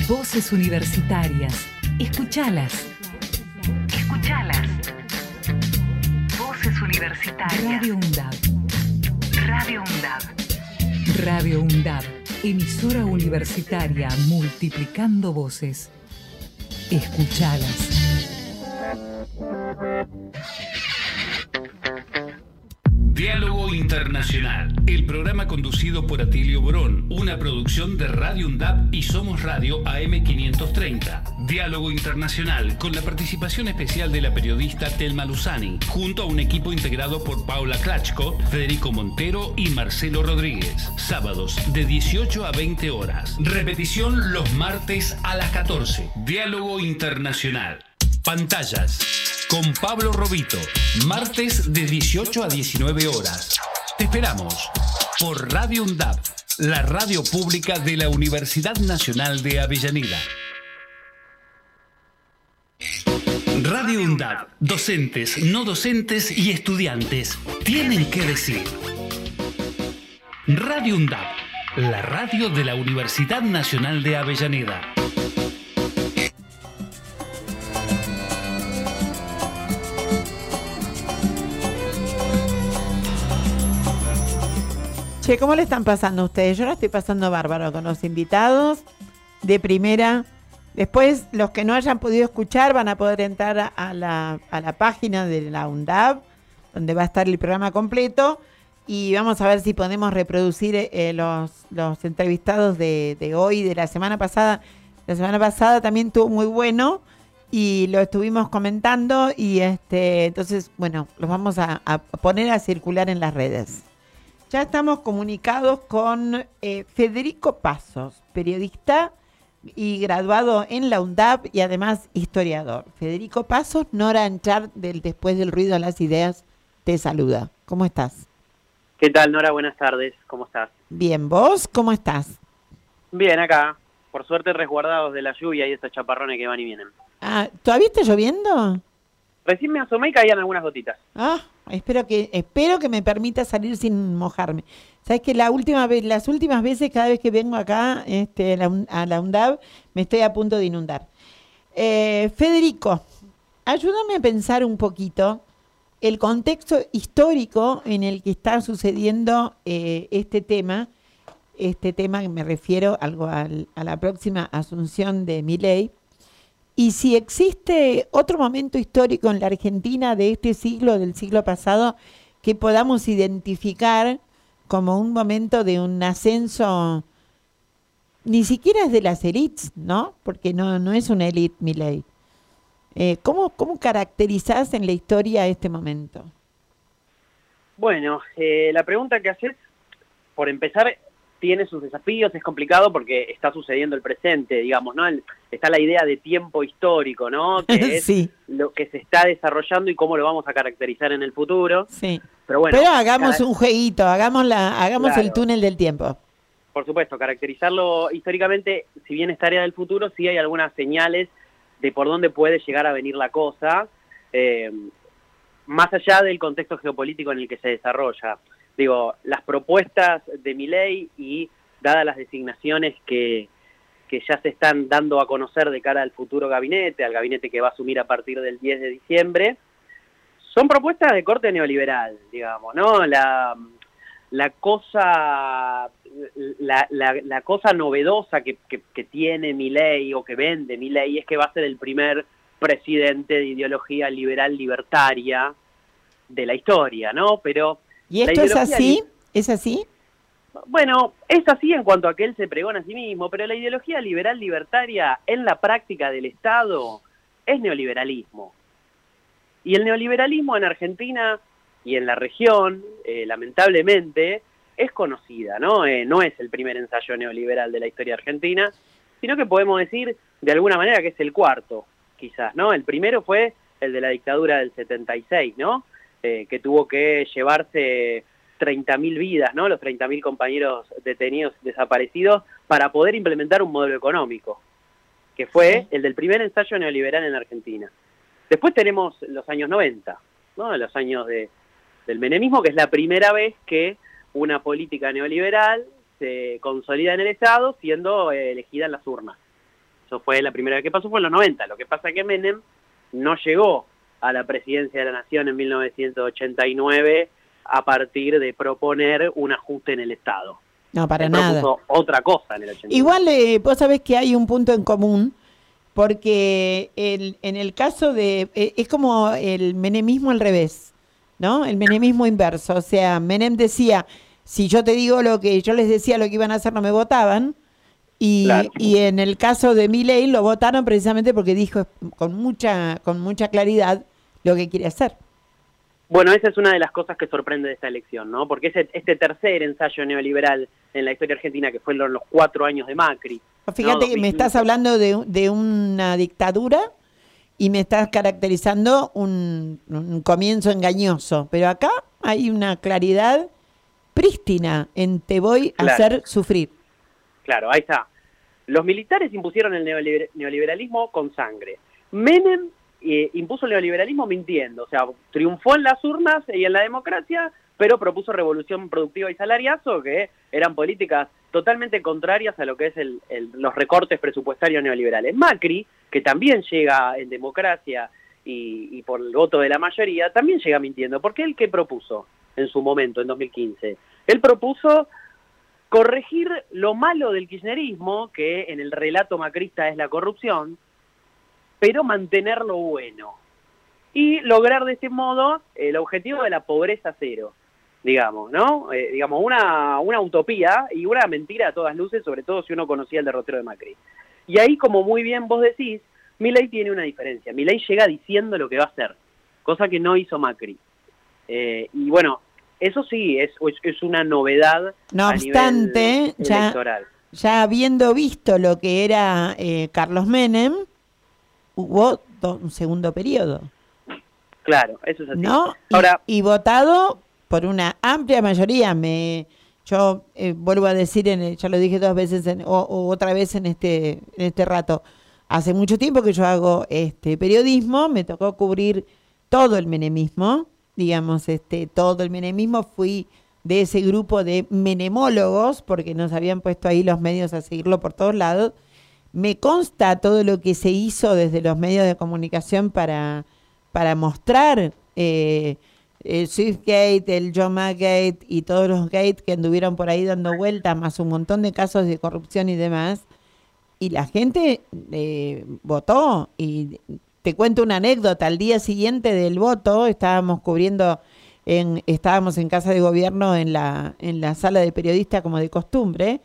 Voces universitarias. Escuchalas. Escuchalas. Voces universitarias. Radio UNDAB. Radio UNDAB. Radio UNDAB. Emisora universitaria multiplicando voces. Escuchalas. AM530. Diálogo Internacional, con la participación especial de la periodista Telma Luzani, junto a un equipo integrado por Paula Klachko, Federico Montero y Marcelo Rodríguez. Sábados de 18 a 20 horas. Repetición los martes a las 14. Diálogo Internacional. Pantallas. Con Pablo Robito. Martes de 18 a 19 horas. Te esperamos por Radio UNDAP, la radio pública de la Universidad Nacional de Avellaneda. Radio UNDAP, docentes, no docentes y estudiantes tienen que decir. Radio UNDAP, la radio de la Universidad Nacional de Avellaneda. Che, ¿cómo le están pasando ustedes? Yo la estoy pasando bárbaro con los invitados de primera. Después, los que no hayan podido escuchar van a poder entrar a- la, a la página de la UNDAB, donde va a estar el programa completo. Y vamos a ver si podemos reproducir eh, los, los entrevistados de, de hoy, de la semana pasada. La semana pasada también estuvo muy bueno y lo estuvimos comentando. Y este, entonces, bueno, los vamos a poner a circular en las redes. Ya estamos comunicados con eh, Federico Pasos, periodista y graduado en la UNDAP y además historiador. Federico Pasos, Nora Anchar del Después del Ruido de las Ideas, te saluda. ¿Cómo estás? ¿Qué tal, Nora? Buenas tardes. ¿Cómo estás? Bien, ¿vos cómo estás? Bien, acá. Por suerte resguardados de la lluvia y estos chaparrones que van y vienen. Ah, ¿Todavía está lloviendo? Recién me asomé y caían algunas gotitas. Ah, espero que espero que me permita salir sin mojarme. Sabes que la última vez, las últimas veces, cada vez que vengo acá este, a la UNDAB, me estoy a punto de inundar. Eh, Federico, ayúdame a pensar un poquito el contexto histórico en el que está sucediendo eh, este tema. Este tema que me refiero algo al- a la próxima asunción de Milei. Y si existe otro momento histórico en la Argentina de este siglo, del siglo pasado, que podamos identificar como un momento de un ascenso, ni siquiera es de las élites, ¿no? Porque no, no es una élite, mi ley. Eh, ¿cómo, ¿Cómo caracterizás en la historia este momento? Bueno, eh, la pregunta que haces, por empezar, tiene sus desafíos, es complicado porque está sucediendo el presente, digamos, ¿no? El- está la idea de tiempo histórico, ¿no? Que es Sí. lo que se está desarrollando y cómo lo vamos a caracterizar en el futuro. Sí. Pero bueno, Pero hagamos cada- un jueguito, hagamos, la, hagamos el túnel del tiempo. por supuesto, caracterizarlo históricamente, si bien es tarea del futuro, sí hay algunas señales de por dónde puede llegar a venir la cosa, eh, más allá del contexto geopolítico en el que se desarrolla. Digo, las propuestas de mi ley y dadas las designaciones que, que ya se están dando a conocer de cara al futuro gabinete, al gabinete que va a asumir a partir del 10 de diciembre, son propuestas de corte neoliberal, digamos, ¿no? La, la cosa la, la, cosa novedosa que, que, que tiene mi ley o que vende mi ley es que va a ser el primer presidente de ideología liberal libertaria de la historia, ¿no? Pero ¿Y esto es así? ¿Es así? Bueno, es así en cuanto a que él se pregona a sí mismo, pero la ideología liberal libertaria en la práctica del Estado es neoliberalismo. Y el neoliberalismo en Argentina y en la región, eh, lamentablemente, es conocida, ¿no? Eh, no es el primer ensayo neoliberal de la historia argentina, sino que podemos decir de alguna manera que es el cuarto, quizás, ¿no? El primero fue el de la dictadura del 76, ¿no? Eh, que tuvo que llevarse 30.000 vidas, ¿no? Los 30.000 compañeros detenidos desaparecidos para poder implementar un modelo económico, que fue el del primer ensayo neoliberal en Argentina. Después tenemos los años 90, ¿no? Los años de, del menemismo, que es la primera vez que una política neoliberal se consolida en el Estado siendo eh, elegida en las urnas. Eso fue la primera vez que pasó, fue en los 90. Lo que pasa es que Menem no llegó a la presidencia de la Nación en 1989 a partir de proponer un ajuste en el Estado. No, para nada. otra cosa en el 89. Igual eh, vos sabés que hay un punto en común, porque el- en el caso de... eh, es como el menemismo al revés, ¿no? El menemismo inverso. O sea, Menem decía, si yo te digo lo que yo les decía lo que iban a hacer, no me votaban. Y, Claro. y en el caso de Milei lo votaron precisamente porque dijo con mucha, con mucha claridad lo que quiere hacer. Bueno, esa es una de las cosas que sorprende de esta elección, ¿no? Porque ese, este tercer ensayo neoliberal en la historia argentina, que fueron los cuatro años de Macri. Fíjate ¿no? que me 2015. estás hablando de, de una dictadura y me estás caracterizando un, un comienzo engañoso, pero acá hay una claridad prístina en te voy a Claro. hacer sufrir. Claro, ahí está. Los militares impusieron el neoliber- neoliberalismo con sangre. Menem eh, impuso el neoliberalismo mintiendo, o sea, triunfó en las urnas y en la democracia, pero propuso revolución productiva y salariazo, que eran políticas totalmente contrarias a lo que es el- el- los recortes presupuestarios neoliberales. Macri, que también llega en democracia y, y por el voto de la mayoría, también llega mintiendo, porque él qué propuso en su momento, en 2015. Él propuso corregir lo malo del kirchnerismo, que en el relato macrista es la corrupción, pero mantener lo bueno. Y lograr de este modo el objetivo de la pobreza cero, digamos, ¿no? Eh, digamos, una, una utopía y una mentira a todas luces, sobre todo si uno conocía el derrotero de Macri. Y ahí, como muy bien vos decís, Milei tiene una diferencia. Milei llega diciendo lo que va a hacer, cosa que no hizo Macri. Eh, y bueno, eso sí, es, es- una novedad No a obstante, nivel ya-. Ya habiendo visto lo que era eh, Carlos Menem, hubo un segundo periodo, Claro, eso es así. ¿no? Y- Ahora, y, votado por una amplia mayoría. Me, yo eh, vuelvo a decir, en el- ya lo dije dos veces en- o, o otra vez en este, en este rato. Hace mucho tiempo que yo hago este periodismo, me tocó cubrir todo el menemismo, digamos, este, todo el menemismo. Fui de ese grupo de menemólogos, porque nos habían puesto ahí los medios a seguirlo por todos lados. Me consta todo lo que se hizo desde los medios de comunicación para, para mostrar eh, el Swiftgate, el John McGate y todos los gates que anduvieron por ahí dando vueltas, más un montón de casos de corrupción y demás. Y la gente eh, votó. Y te cuento una anécdota. Al día siguiente del voto estábamos cubriendo, en, estábamos en casa de gobierno en la, en la sala de periodistas como de costumbre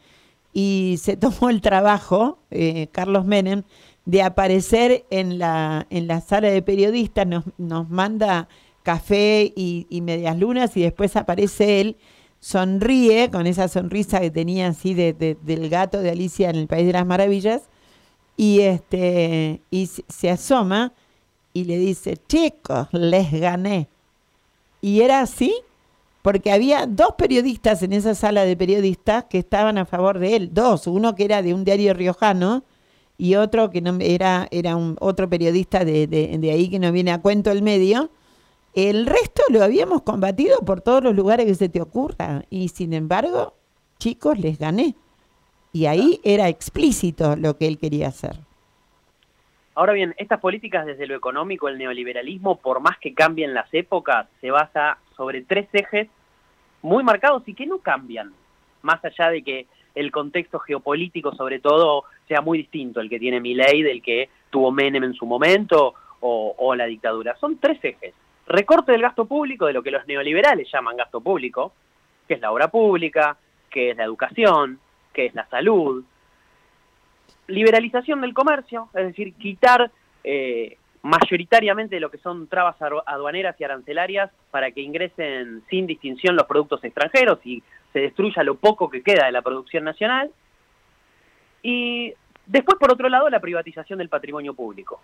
y se tomó el trabajo, eh, Carlos Menem, de aparecer en la, en la sala de periodistas, nos, nos manda café y, medias lunas y después aparece él sonríe con esa sonrisa que tenía así de, de- del gato de Alicia en el País de las Maravillas y este y se asoma y le dice, chicos, les gané. Y era así porque había dos periodistas en esa sala de periodistas que estaban a favor de él, dos, uno que era de un diario riojano y otro que no era era un otro periodista de, ahí que no viene a cuento el medio. El resto lo habíamos combatido por todos los lugares que se te ocurra y sin embargo, chicos, les gané. Y ahí era explícito lo que él quería hacer. Ahora bien, estas políticas desde lo económico, el neoliberalismo, por más que cambien las épocas, se basa sobre tres ejes muy marcados y que no cambian, más allá de que el contexto geopolítico, sobre todo, sea muy distinto, el que tiene Milei del que tuvo Menem en su momento o, o la dictadura. Son tres ejes. Recorte del gasto público, de lo que los neoliberales llaman gasto público, que es la obra pública, que es la educación, que es la salud, liberalización del comercio, es decir, quitar eh, mayoritariamente lo que son trabas adu- aduaneras y arancelarias para que ingresen sin distinción los productos extranjeros y se destruya lo poco que queda de la producción nacional. Y después, por otro lado, la privatización del patrimonio público.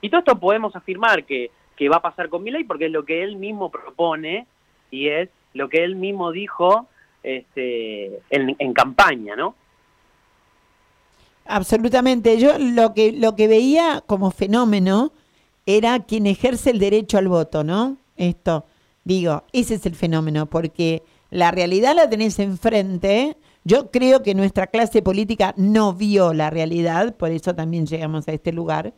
Y todo esto podemos afirmar que, que va a pasar con Milei porque es lo que él mismo propone y es lo que él mismo dijo este, en, en campaña, ¿no? Absolutamente. Yo lo que, lo que veía como fenómeno era quien ejerce el derecho al voto, ¿no? Esto, digo, ese es el fenómeno, porque la realidad la tenés enfrente. Yo creo que nuestra clase política no vio la realidad, por eso también llegamos a este lugar.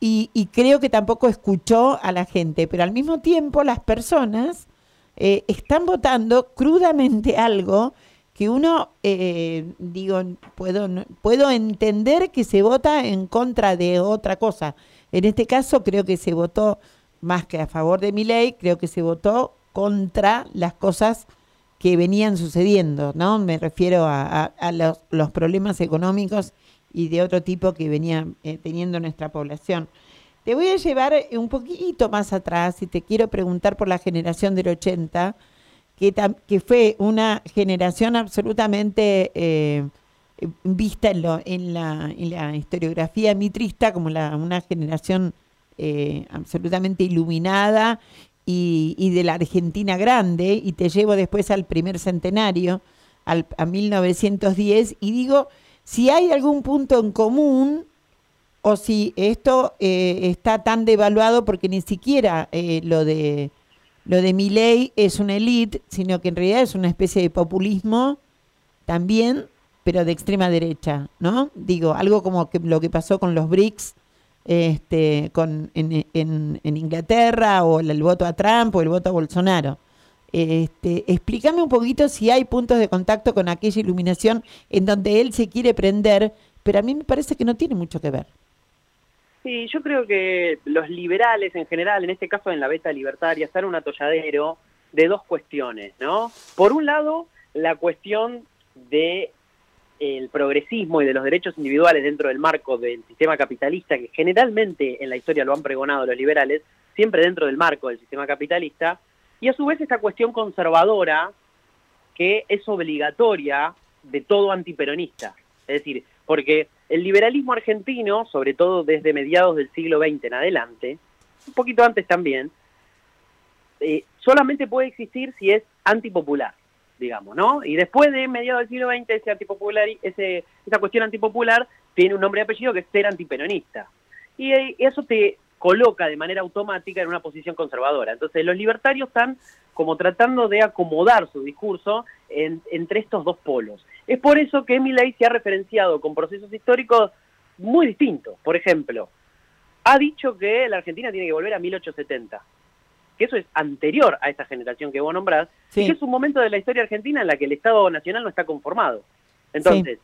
Y, creo que tampoco escuchó a la gente, pero al mismo tiempo las personas eh, están votando crudamente algo que uno, eh, digo, puedo, puedo entender que se vota en contra de otra cosa. En este caso creo que se votó más que a favor de mi ley, creo que se votó contra las cosas que venían sucediendo, ¿no? Me refiero a, los, problemas económicos y de otro tipo que venía eh, teniendo nuestra población. Te voy a llevar eh, un poquito más atrás y te quiero preguntar por la generación del 80, que, fue una generación absolutamente eh, vista en, lo- en la, en la historiografía mitrista como la, una generación eh, absolutamente iluminada y, de la Argentina grande, y te llevo después al primer centenario, al, a 1910, y digo, si hay algún punto en común o si esto eh, está tan devaluado porque ni siquiera eh, lo de lo de Milei es una élite, sino que en realidad es una especie de populismo también, pero de extrema derecha, ¿no? Digo, algo como que lo que pasó con los BRICS este, con, en, en- en Inglaterra, o el, voto a Trump, o el voto a Bolsonaro. Este, explícame un poquito si hay puntos de contacto con aquella iluminación en donde él se quiere prender, pero a mí me parece que no tiene mucho que ver. Sí, yo creo que los liberales en general, en este caso en la beta libertaria, están un atolladero de dos cuestiones, ¿no? Por un lado, la cuestión de el progresismo y de los derechos individuales dentro del marco del sistema capitalista, que generalmente en la historia lo han pregonado los liberales, siempre dentro del marco del sistema capitalista, y a su vez esta cuestión conservadora que es obligatoria de todo antiperonista. Es decir, porque el liberalismo argentino, sobre todo desde mediados del siglo XX en adelante, un poquito antes también, eh, solamente puede existir si es antipopular, digamos, ¿no? Y después de mediados del siglo XX, ese antipopular, ese, esa cuestión antipopular tiene un nombre y apellido que es ser antiperonista. Y eh, eso te coloca de manera automática en una posición conservadora. Entonces los libertarios están como tratando de acomodar su discurso en- entre estos dos polos. Es por eso que Milley se ha referenciado con procesos históricos muy distintos. Por ejemplo, ha dicho que la Argentina tiene que volver a 1870, que eso es anterior a esta generación que vos nombrás, y que es un momento de la historia argentina en la que el Estado Nacional no está conformado. Entonces,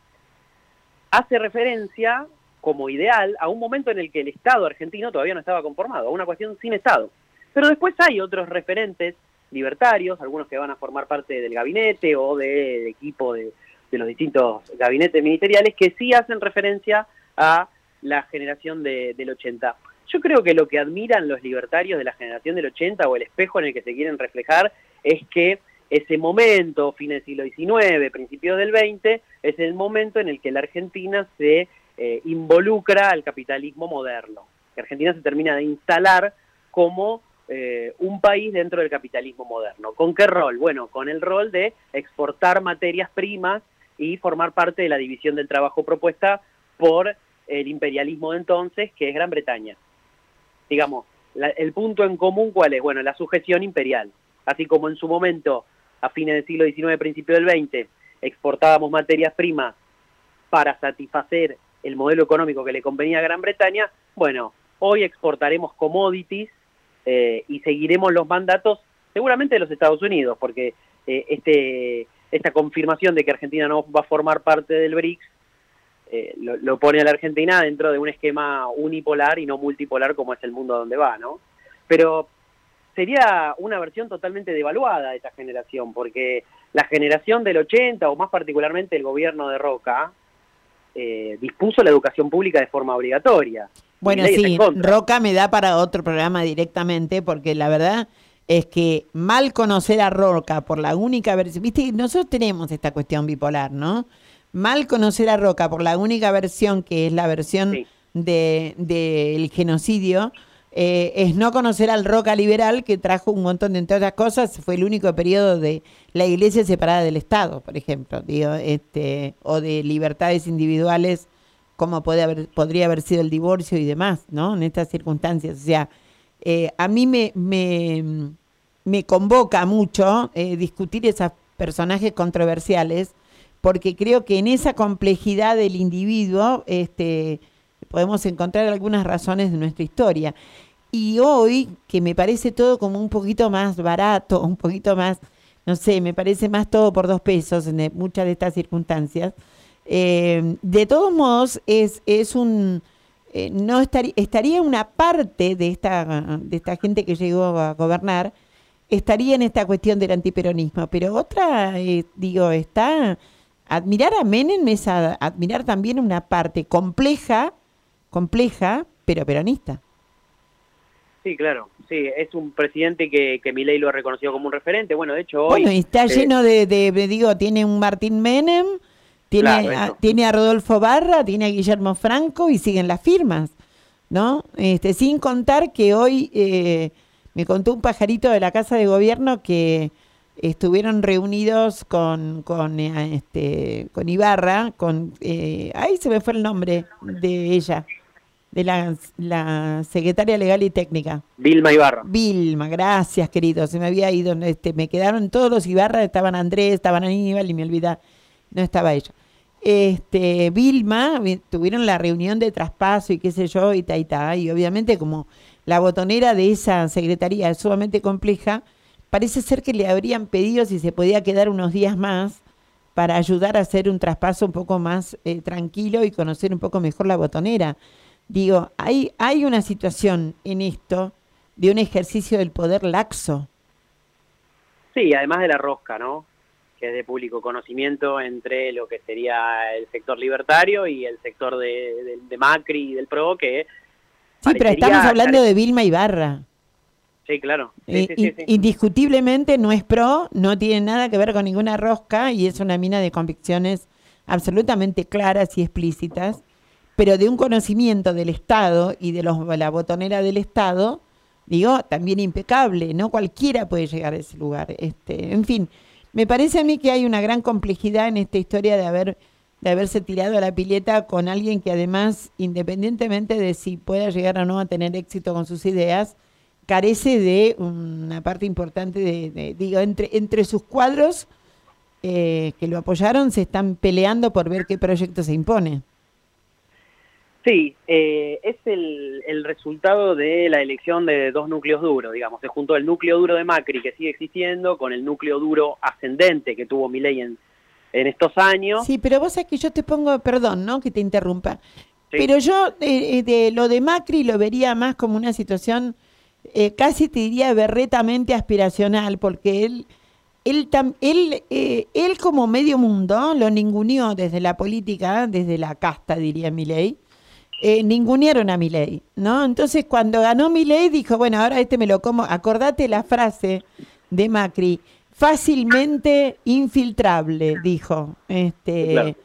hace referencia como ideal a un momento en el que el Estado argentino todavía no estaba conformado, a una cuestión sin Estado. Pero después hay otros referentes libertarios, algunos que van a formar parte del gabinete o del equipo de, de los distintos gabinetes ministeriales, que sí hacen referencia a la generación de- del 80. Yo creo que lo que admiran los libertarios de la generación del 80 o el espejo en el que se quieren reflejar es que ese momento, fines del siglo XIX, principios del XX, es el momento en el que la Argentina se eh, involucra al capitalismo moderno. Que Argentina se termina de instalar como eh, un país dentro del capitalismo moderno. ¿Con qué rol? Bueno, con el rol de exportar materias primas y formar parte de la división del trabajo propuesta por el imperialismo de entonces, que es Gran Bretaña. Digamos, la- el punto en común, ¿cuál es? Bueno, la sujeción imperial. Así como en su momento, a fines del siglo XIX, principio del XX, exportábamos materias primas para satisfacer el modelo económico que le convenía a Gran Bretaña, bueno, hoy exportaremos commodities eh, y seguiremos los mandatos seguramente de los Estados Unidos, porque eh, este, esta confirmación de que Argentina no va a formar parte del BRICS eh, lo, lo pone a la Argentina dentro de un esquema unipolar y no multipolar como es el mundo donde va, ¿no? Pero sería una versión totalmente devaluada de esta generación, porque la generación del 80, o más particularmente el gobierno de Roca, eh, dispuso la educación pública de forma obligatoria. Bueno, sí. Roca me da para otro programa directamente, porque la verdad es que mal conocer a Roca por la única versión, viste, nosotros tenemos esta cuestión bipolar, ¿no? Mal conocer a Roca por la única versión, que es la versión de del genocidio, eh, es no conocer al Roca liberal, que trajo un montón de, entre otras cosas, fue el único periodo de la iglesia separada del Estado, por ejemplo, digo, este, o de libertades individuales como puede haber, podría haber sido el divorcio y demás, ¿no? En estas circunstancias. O sea, eh, a mí me, me, me convoca mucho eh, discutir esos personajes controversiales, porque creo que en esa complejidad del individuo este, podemos encontrar algunas razones de nuestra historia. Y hoy, que me parece todo como un poquito más barato, un poquito más, no sé, me parece más todo por dos pesos en eh, muchas de estas circunstancias, eh, de todos modos, es, es un. eh, no estaría, estaría una parte de esta, de esta gente que llegó a gobernar, estaría en esta cuestión del antiperonismo, pero otra, eh, digo, está. Admirar a Menem es a- admirar también una parte compleja, compleja, pero peronista. Sí, claro. Sí, es un presidente que, que Milei lo ha reconocido como un referente. Bueno, de hecho hoy... Bueno, y está eh, lleno de, de, de- digo, tiene un Martín Menem, tiene, Claro, a, tiene a Rodolfo Barra, tiene a Guillermo Franco y siguen las firmas, ¿no? Este, sin contar que hoy eh, me contó un pajarito de la Casa de Gobierno que estuvieron reunidos con, con, eh, este, con Ibarra, con, eh, ahí se me fue el nombre de ella, de la, la secretaria legal y técnica. Vilma Ibarra. Vilma, gracias, querido. Se me había ido, este, me quedaron todos los Ibarra, estaban Andrés, estaban Aníbal y me olvidé, no estaba ella. Este, Vilma, vi- tuvieron la reunión de traspaso y qué sé yo, y ta y ta, y obviamente como la botonera de esa secretaría es sumamente compleja, parece ser que le habrían pedido si se podía quedar unos días más para ayudar a hacer un traspaso un poco más eh, tranquilo y conocer un poco mejor la botonera. Digo, hay, hay una situación en esto de un ejercicio del poder laxo. Sí, además de la rosca, ¿no? Que es de público conocimiento entre lo que sería el sector libertario y el sector de, de- de Macri y del PRO, que... Sí, pero estamos hablando de Vilma Ibarra. Sí, claro. Sí, sí, sí, in- sí. Indiscutiblemente no es pro, no tiene nada que ver con ninguna rosca y es una mina de convicciones absolutamente claras y explícitas, pero de un conocimiento del Estado y de los, la botonera del Estado, digo, también impecable, no cualquiera puede llegar a ese lugar. Este, en fin, me parece a mí que hay una gran complejidad en esta historia de haber de haberse tirado a la pileta con alguien que además, independientemente de si pueda llegar o no a tener éxito con sus ideas, carece de una parte importante de, de- digo, entre, entre sus cuadros eh, que lo apoyaron se están peleando por ver qué proyecto se impone. Sí, eh, es el, el resultado de la elección de dos núcleos duros, digamos. Se juntó el núcleo duro de Macri, que sigue existiendo, con el núcleo duro ascendente que tuvo Milei en, en estos años. Sí, pero vos sabés que yo te pongo, perdón, ¿no? Que te interrumpa. Pero yo eh, eh, de lo de Macri lo vería más como una situación eh, casi te diría berretamente aspiracional, porque él, él, él, eh, él como medio mundo lo ninguneó desde la política, desde la casta, diría Milei, eh, ningunearon a Milei, ¿no? Entonces cuando ganó Milei dijo, bueno, ahora este me lo como, acordate la frase de Macri, fácilmente infiltrable, dijo. Este.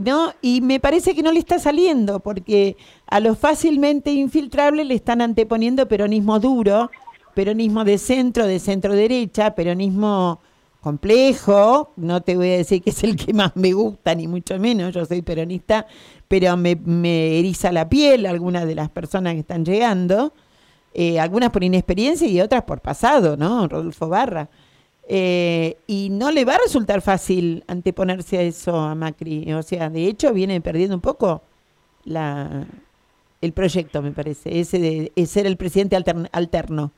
¿No? Y me parece que no le está saliendo, porque a lo fácilmente infiltrable le están anteponiendo peronismo duro, peronismo de centro, de centro derecha, peronismo complejo, no te voy a decir que es el que más me gusta, ni mucho menos, yo soy peronista, pero me, me eriza la piel algunas de las personas que están llegando, eh, algunas por inexperiencia y otras por pasado, ¿no? Rodolfo Barra. Eh, y no le va a resultar fácil anteponerse a eso a Macri. O sea, de hecho viene perdiendo un poco la, el proyecto, me parece, ese de, de ser el presidente altern- alterno.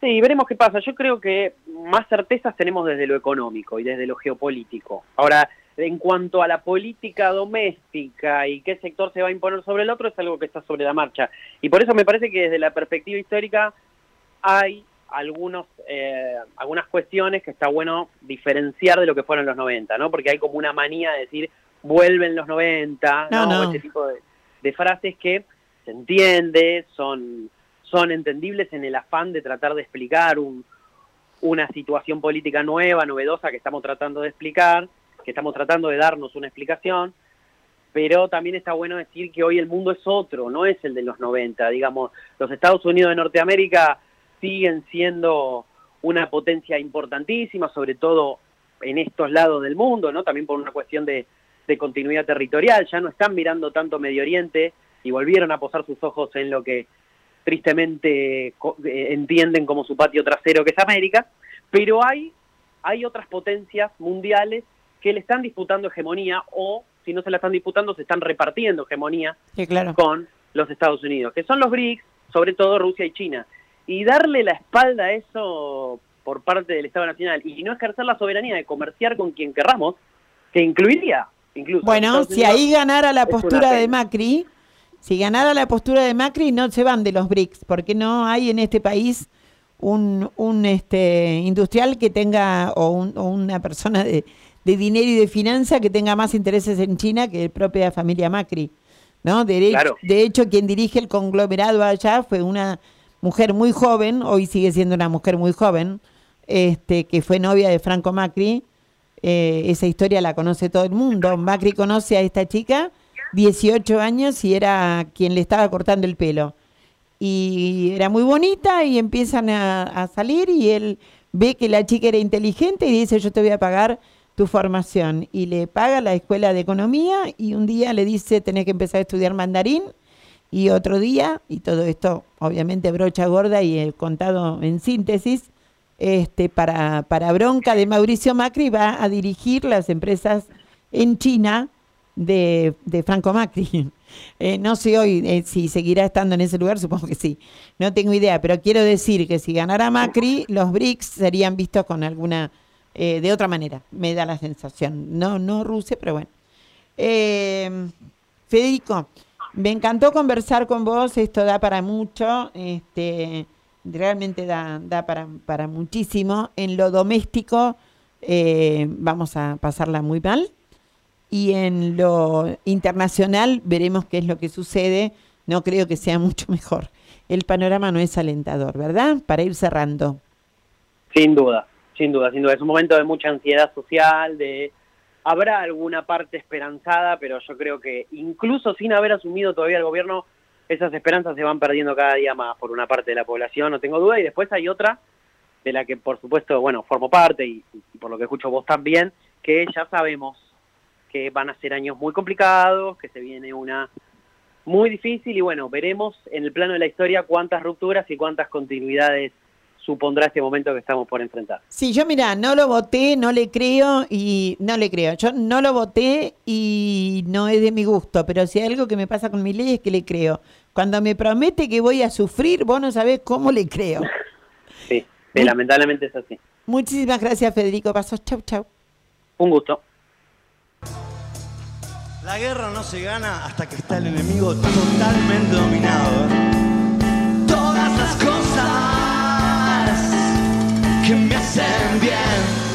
Sí, veremos qué pasa. Yo creo que más certezas tenemos desde lo económico y desde lo geopolítico. Ahora, en cuanto a la política doméstica y qué sector se va a imponer sobre el otro, es algo que está sobre la marcha. Y por eso me parece que desde la perspectiva histórica hay algunos, eh, algunas cuestiones que está bueno diferenciar de lo que fueron los 90, ¿no? Porque hay como una manía de decir, vuelven los 90, No, ¿no? ese tipo de, de frases que se entiende, son, son entendibles en el afán de tratar de explicar un, una situación política nueva, novedosa que estamos tratando de explicar, que estamos tratando de darnos una explicación, pero también está bueno decir que hoy el mundo es otro, no es el de los 90, digamos, los Estados Unidos de Norteamérica siguen siendo una potencia importantísima, sobre todo en estos lados del mundo, ¿no? También por una cuestión de, de continuidad territorial, ya no están mirando tanto Medio Oriente y volvieron a posar sus ojos en lo que tristemente eh, entienden como su patio trasero, que es América, pero hay, hay otras potencias mundiales que le están disputando hegemonía o, si no se la están disputando, se están repartiendo hegemonía Sí, claro. con los Estados Unidos, que son los BRICS, sobre todo Rusia y China. Y darle la espalda a eso por parte del Estado Nacional y no ejercer la soberanía de comerciar con quien querramos, que incluiría incluso... Bueno, si ahí ganara la postura de. Macri, si ganara la postura de Macri, no se van de los BRICS, porque no hay en este país un, un este, industrial que tenga, o, un- o una persona de, de dinero y de finanza que tenga más intereses en China que la propia familia Macri. ¿no? De, Claro. de hecho, quien dirige el conglomerado allá fue una mujer muy joven, hoy sigue siendo una mujer muy joven, este, que fue novia de Franco Macri. Eh, esa historia la conoce todo el mundo. Macri conoce a esta chica, 18 años, y era quien le estaba cortando el pelo. Y era muy bonita y empiezan a, a salir y él ve que la chica era inteligente y dice, yo te voy a pagar tu formación. Y le paga la escuela de economía y un día le dice, tenés que empezar a estudiar mandarín. Y otro día, y todo esto obviamente brocha gorda y el contado en síntesis, este, para, para bronca de Mauricio Macri va a dirigir las empresas en China de, de Franco Macri. Eh, no sé hoy eh, si seguirá estando en ese lugar, supongo que sí. No tengo idea, pero quiero decir que si ganara Macri, los BRICS serían vistos con alguna, eh, de otra manera, me da la sensación. No, no Rusia, pero bueno. Federico, me encantó conversar con vos, esto da para mucho, este, realmente da, da para, para muchísimo. En lo doméstico eh, vamos a pasarla muy mal y en lo internacional veremos qué es lo que sucede. No creo que sea mucho mejor. El panorama no es alentador, ¿verdad? Para ir cerrando. Sin duda, sin duda, sin duda. Es un momento de mucha ansiedad social, de habrá alguna parte esperanzada, pero yo creo que incluso sin haber asumido todavía el gobierno, esas esperanzas se van perdiendo cada día más por una parte de la población, no tengo duda, y después hay otra de la que por supuesto, bueno, formo parte y, por lo que escucho vos también, que ya sabemos que van a ser años muy complicados, que se viene una muy difícil y bueno, veremos en el plano de la historia cuántas rupturas y cuántas continuidades supondrá este momento que estamos por enfrentar. Sí, yo mira, no lo voté, no le creo y no le creo. Yo no lo voté y no es de mi gusto, pero si hay algo que me pasa con mi ley es que le creo. Cuando me promete que voy a sufrir, vos no sabés cómo le creo. Sí, sí, lamentablemente es así. Muchísimas gracias, Federico Pasos. Chau, chau. Un gusto. La guerra no se gana hasta que está el enemigo totalmente dominado. ¿eh? Todas las cosas que me hacen bien.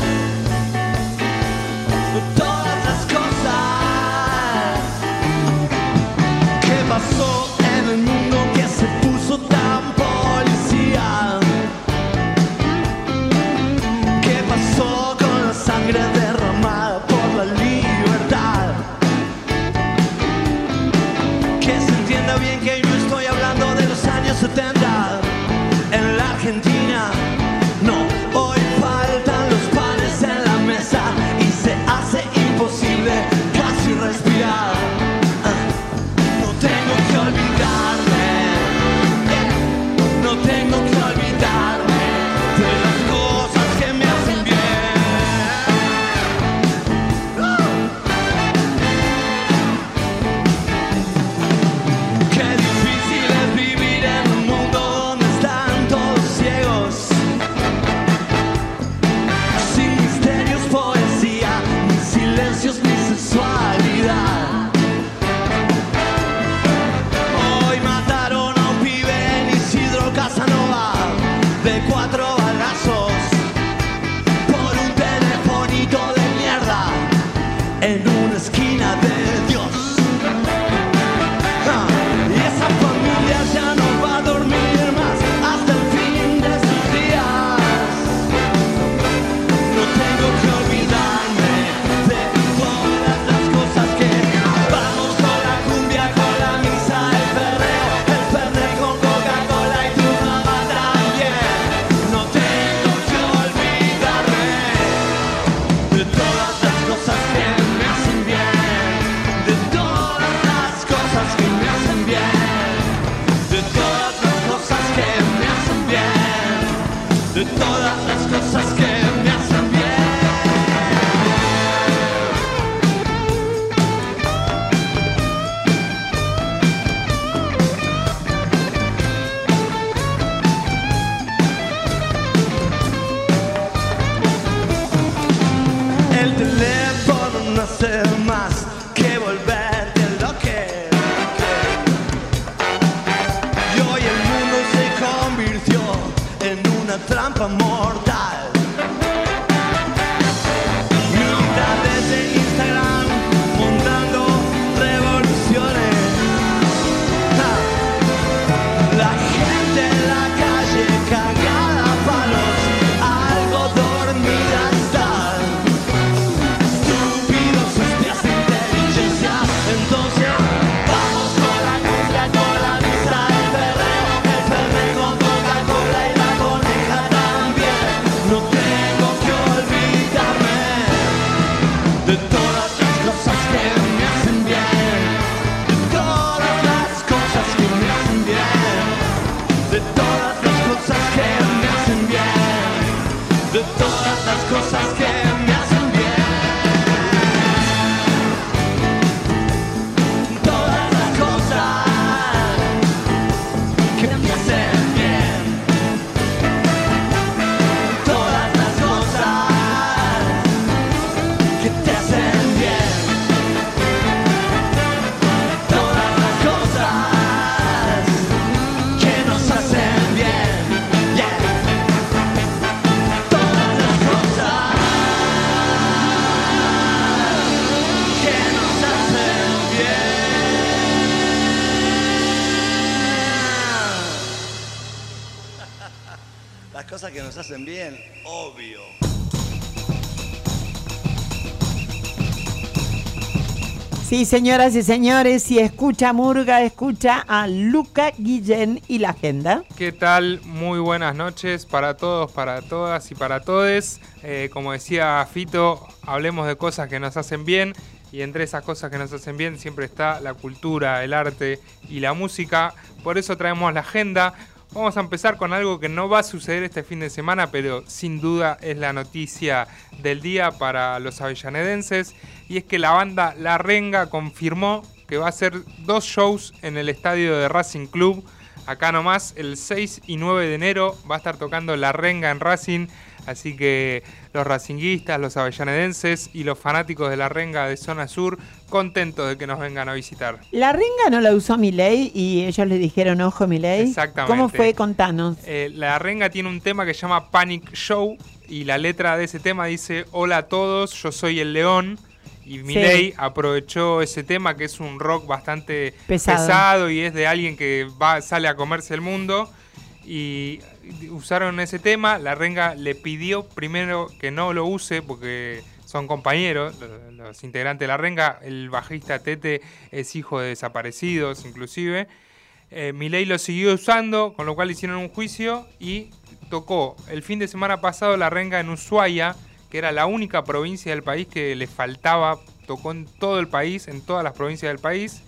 Sí, señoras y señores, si escucha Murga, escucha a Luca Guillén y la agenda. ¿Qué tal? Muy buenas noches para todos, para todas y para todes. Eh, como decía Fito, hablemos de cosas que nos hacen bien y entre esas cosas que nos hacen bien siempre está la cultura, el arte y la música. Por eso traemos la agenda. Vamos a empezar con algo que no va a suceder este fin de semana, pero sin duda es la noticia del día para los avellanedenses. Y es que la banda La Renga confirmó que va a hacer dos shows en el estadio de Racing Club. Acá nomás, el 6 y 9 de enero va a estar tocando La Renga en Racing. Así que los racinguistas, los avellanedenses y los fanáticos de La Renga de Zona Sur, contentos de que nos vengan a visitar. La renga no la usó Milei y ellos le dijeron, ojo Milei. Exactamente. ¿Cómo fue? Contanos. Eh, la Renga tiene un tema que se llama Panic Show y la letra de ese tema dice Hola a todos, yo soy el león. Y Milei aprovechó ese tema que es un rock bastante Pesado. pesado, y es de alguien que va, sale a comerse el mundo. Y usaron ese tema, la renga le pidió primero que no lo use porque son compañeros, los, integrantes de la renga, el bajista Tete es hijo de desaparecidos inclusive. Eh, lo siguió usando, con lo cual hicieron un juicio y tocó el fin de semana pasado la renga en Ushuaia, que era la única provincia del país que le faltaba, tocó en todo el país, en todas las provincias del país,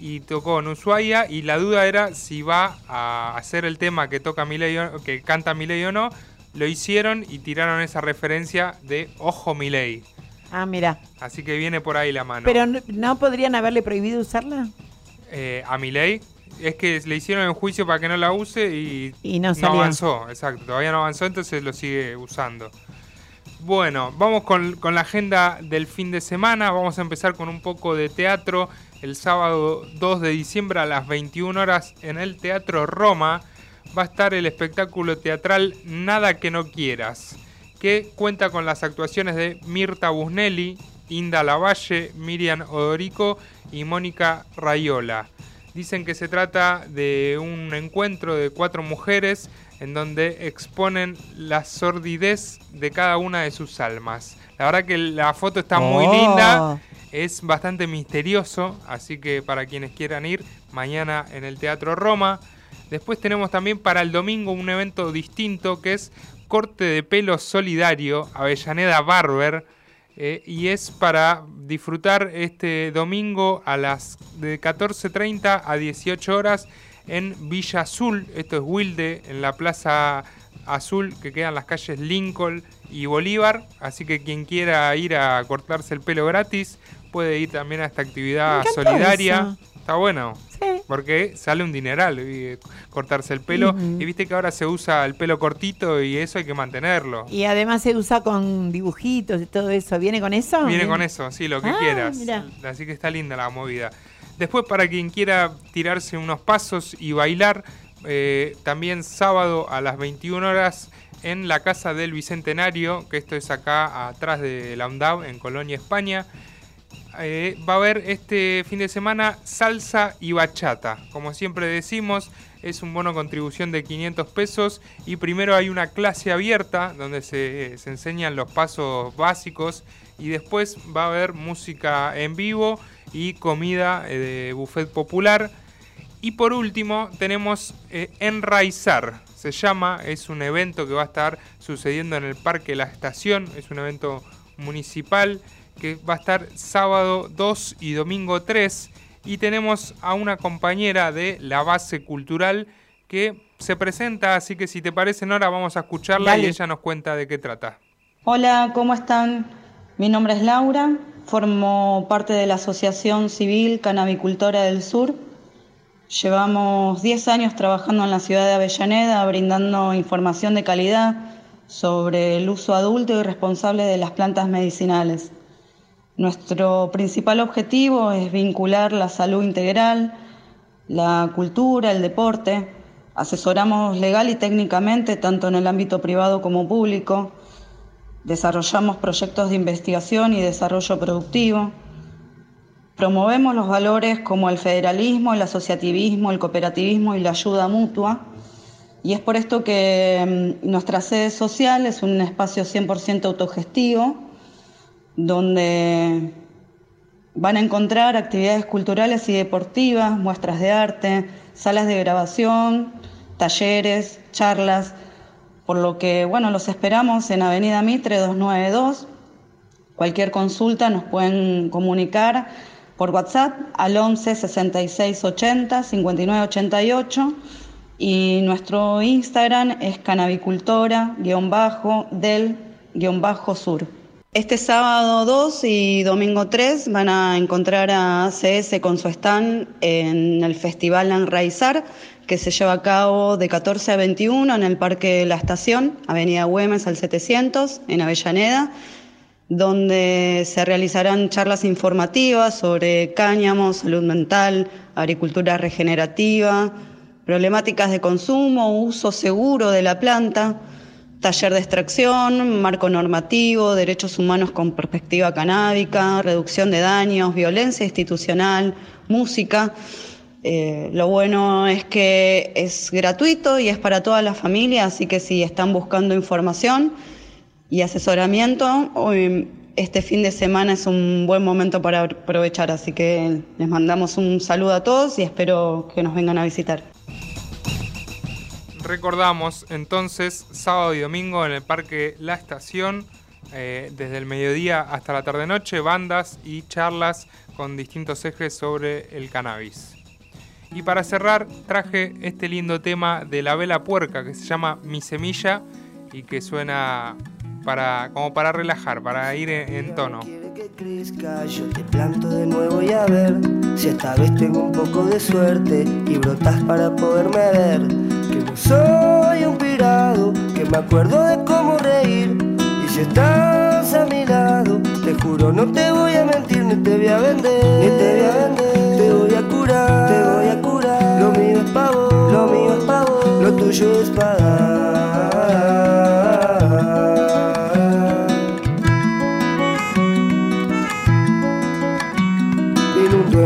y tocó en Ushuaia, y la duda era si va a hacer el tema que toca Milei o- que canta Milei o no. Lo hicieron y tiraron esa referencia de Ojo Milei. Ah, mira. Así que viene por ahí la mano. Pero no, ¿no podrían haberle prohibido usarla? Eh, a Milei es que le hicieron el juicio para que no la use y, Y no salió. avanzó, exacto, todavía no avanzó, entonces lo sigue usando. Bueno, vamos con, con la agenda del fin de semana, vamos a empezar con un poco de teatro. El sábado 2 de diciembre a las 21 horas en el Teatro Roma va a estar el espectáculo teatral Nada que no quieras, que cuenta con las actuaciones de Mirta Busnelli, Inda Lavalle, Miriam Odorico y Mónica Rayola. Dicen que se trata de un encuentro de cuatro mujeres en donde exponen la sordidez de cada una de sus almas. La verdad que la foto está muy Oh. linda, es bastante misterioso, así que para quienes quieran ir, mañana en el Teatro Roma. Después tenemos también para el domingo un evento distinto que es corte de pelo solidario, Avellaneda Barber. eh, y es para disfrutar este domingo a las de 14.30 a 18 horas en Villa Azul. Esto es Wilde, en la Plaza Azul, que quedan las calles Lincoln y Bolívar. Así que quien quiera ir a cortarse el pelo gratis puede ir también a esta actividad solidaria. eso. Está bueno. Porque sale un dineral cortarse el pelo. Y viste que ahora se usa el pelo cortito y eso hay que mantenerlo. Y además se usa con dibujitos y todo eso. ¿Viene con eso? Viene con eso, sí, lo que Ah, quieras. mirá. Así que está linda la movida. Después, para quien quiera tirarse unos pasos y bailar, eh, también sábado a las 21 horas en la Casa del Bicentenario, que esto es acá atrás de la UNDAV, en Colonia, España. Eh, va a haber este fin de semana salsa y bachata. Como siempre decimos, es un bono contribución de 500 pesos y primero hay una clase abierta donde se, se enseñan los pasos básicos y después va a haber música en vivo y comida eh, de buffet popular. Y por último tenemos eh, Enraizar, se llama, es un evento que va a estar sucediendo en el Parque La Estación, es un evento municipal que va a estar sábado 2 y domingo 3 y tenemos a una compañera de la base cultural que se presenta, así que si te parece Nora vamos a escucharla y ella nos cuenta de qué trata. Hola, ¿cómo están? Mi nombre es Laura, formo parte de la Asociación Civil Canabicultora del Sur. Llevamos 10 años trabajando en la ciudad de Avellaneda, brindando información de calidad sobre el uso adulto y responsable de las plantas medicinales. Nuestro principal objetivo es vincular la salud integral, la cultura, el deporte. Asesoramos legal y técnicamente tanto en el ámbito privado como público. Desarrollamos proyectos de investigación y desarrollo productivo. Promovemos los valores como el federalismo, el asociativismo, el cooperativismo y la ayuda mutua. Y es por esto que mm, nuestra sede social es un espacio 100% autogestivo, donde van a encontrar actividades culturales y deportivas, muestras de arte, salas de grabación, talleres, charlas, por lo que, bueno, los esperamos en Avenida Mitre 292. Cualquier consulta nos pueden comunicar por WhatsApp al 11 66 80 59 88 y nuestro Instagram es canabicultora-del-sur. Este sábado 2 y domingo 3 van a encontrar a ACS con su stand en el Festival Enraizar, que se lleva a cabo de 14 a 21 en el Parque La Estación, Avenida Güemes al 700, en Avellaneda, donde se realizarán charlas informativas sobre cáñamo, salud mental, agricultura regenerativa, problemáticas de consumo, uso seguro de la planta, taller de extracción, marco normativo, derechos humanos con perspectiva canábica, reducción de daños, violencia institucional, música. Eh, lo bueno es que es gratuito y es para toda la familia, así que si están buscando información y asesoramiento, eh, este fin de semana es un buen momento para aprovechar, así que les mandamos un saludo a todos y espero que nos vengan a visitar. Recordamos entonces sábado y domingo en el Parque La Estación, eh, desde el mediodía hasta la tarde-noche, bandas y charlas con distintos ejes sobre el cannabis. Y para cerrar, traje este lindo tema de la vela puerca que se llama Mi Semilla y que suena para, como para relajar, para ir en, en tono. crezca, yo te planto de nuevo y a ver si esta vez tengo un poco de suerte y brotas para poderme ver. Que no soy un pirado, que me acuerdo de cómo reír. Y si estás a mi lado, te juro no te voy a mentir, ni te voy a vender, ni te voy a vender. Te voy a curar, te voy a curar. Lo mío es pavo, lo mío es pavo, lo tuyo es pagar.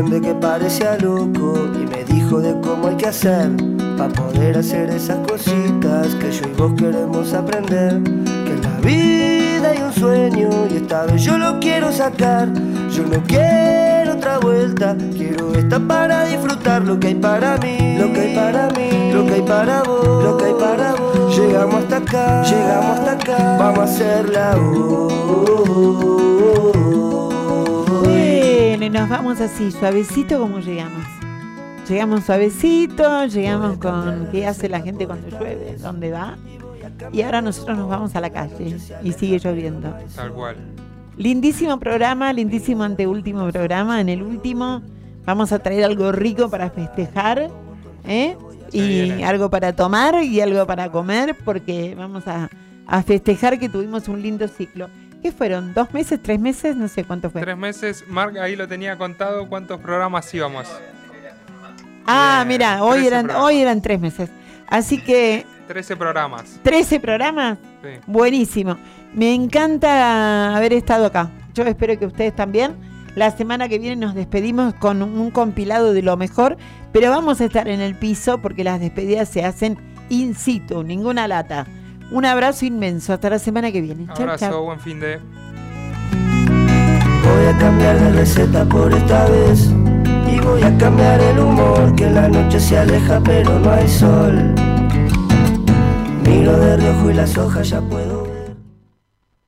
Duende que parecía loco y me dijo de cómo hay que hacer para poder hacer esas cositas que yo y vos queremos aprender. Que en la vida hay un sueño y esta vez yo lo quiero sacar. Yo no quiero otra vuelta, quiero esta para disfrutar lo que hay para mí, lo que hay para mí, lo que hay para vos, lo que hay para vos. Llegamos hasta acá, llegamos hasta acá, vamos a hacerla. Bueno, y nos vamos así, suavecito como llegamos. Llegamos suavecito, llegamos con qué hace la gente cuando llueve, dónde va. Y ahora nosotros nos vamos a la calle y sigue lloviendo. Tal cual. Lindísimo programa, lindísimo anteúltimo programa. En el último vamos a traer algo rico para festejar, ¿eh? Y algo para tomar y algo para comer, porque vamos a, a festejar que tuvimos un lindo ciclo. ¿Qué fueron? ¿Dos meses? ¿Tres meses? No sé cuánto fue. Tres meses, Mark ahí lo tenía contado cuántos programas íbamos. Ah, mira, hoy 13 eran, programas. hoy eran tres meses. Así que 13 programas. 13 programas. Sí. Buenísimo. Me encanta haber estado acá. Yo espero que ustedes también. La semana que viene nos despedimos con un compilado de lo mejor, pero vamos a estar en el piso porque las despedidas se hacen in situ, ninguna lata. Un abrazo inmenso. Hasta la semana que viene. Chau, Abrazo, chau. buen fin de. Voy a cambiar de receta por esta vez Y voy a cambiar el humor Que la noche se aleja pero no hay sol Miro de reojo y las hojas ya puedo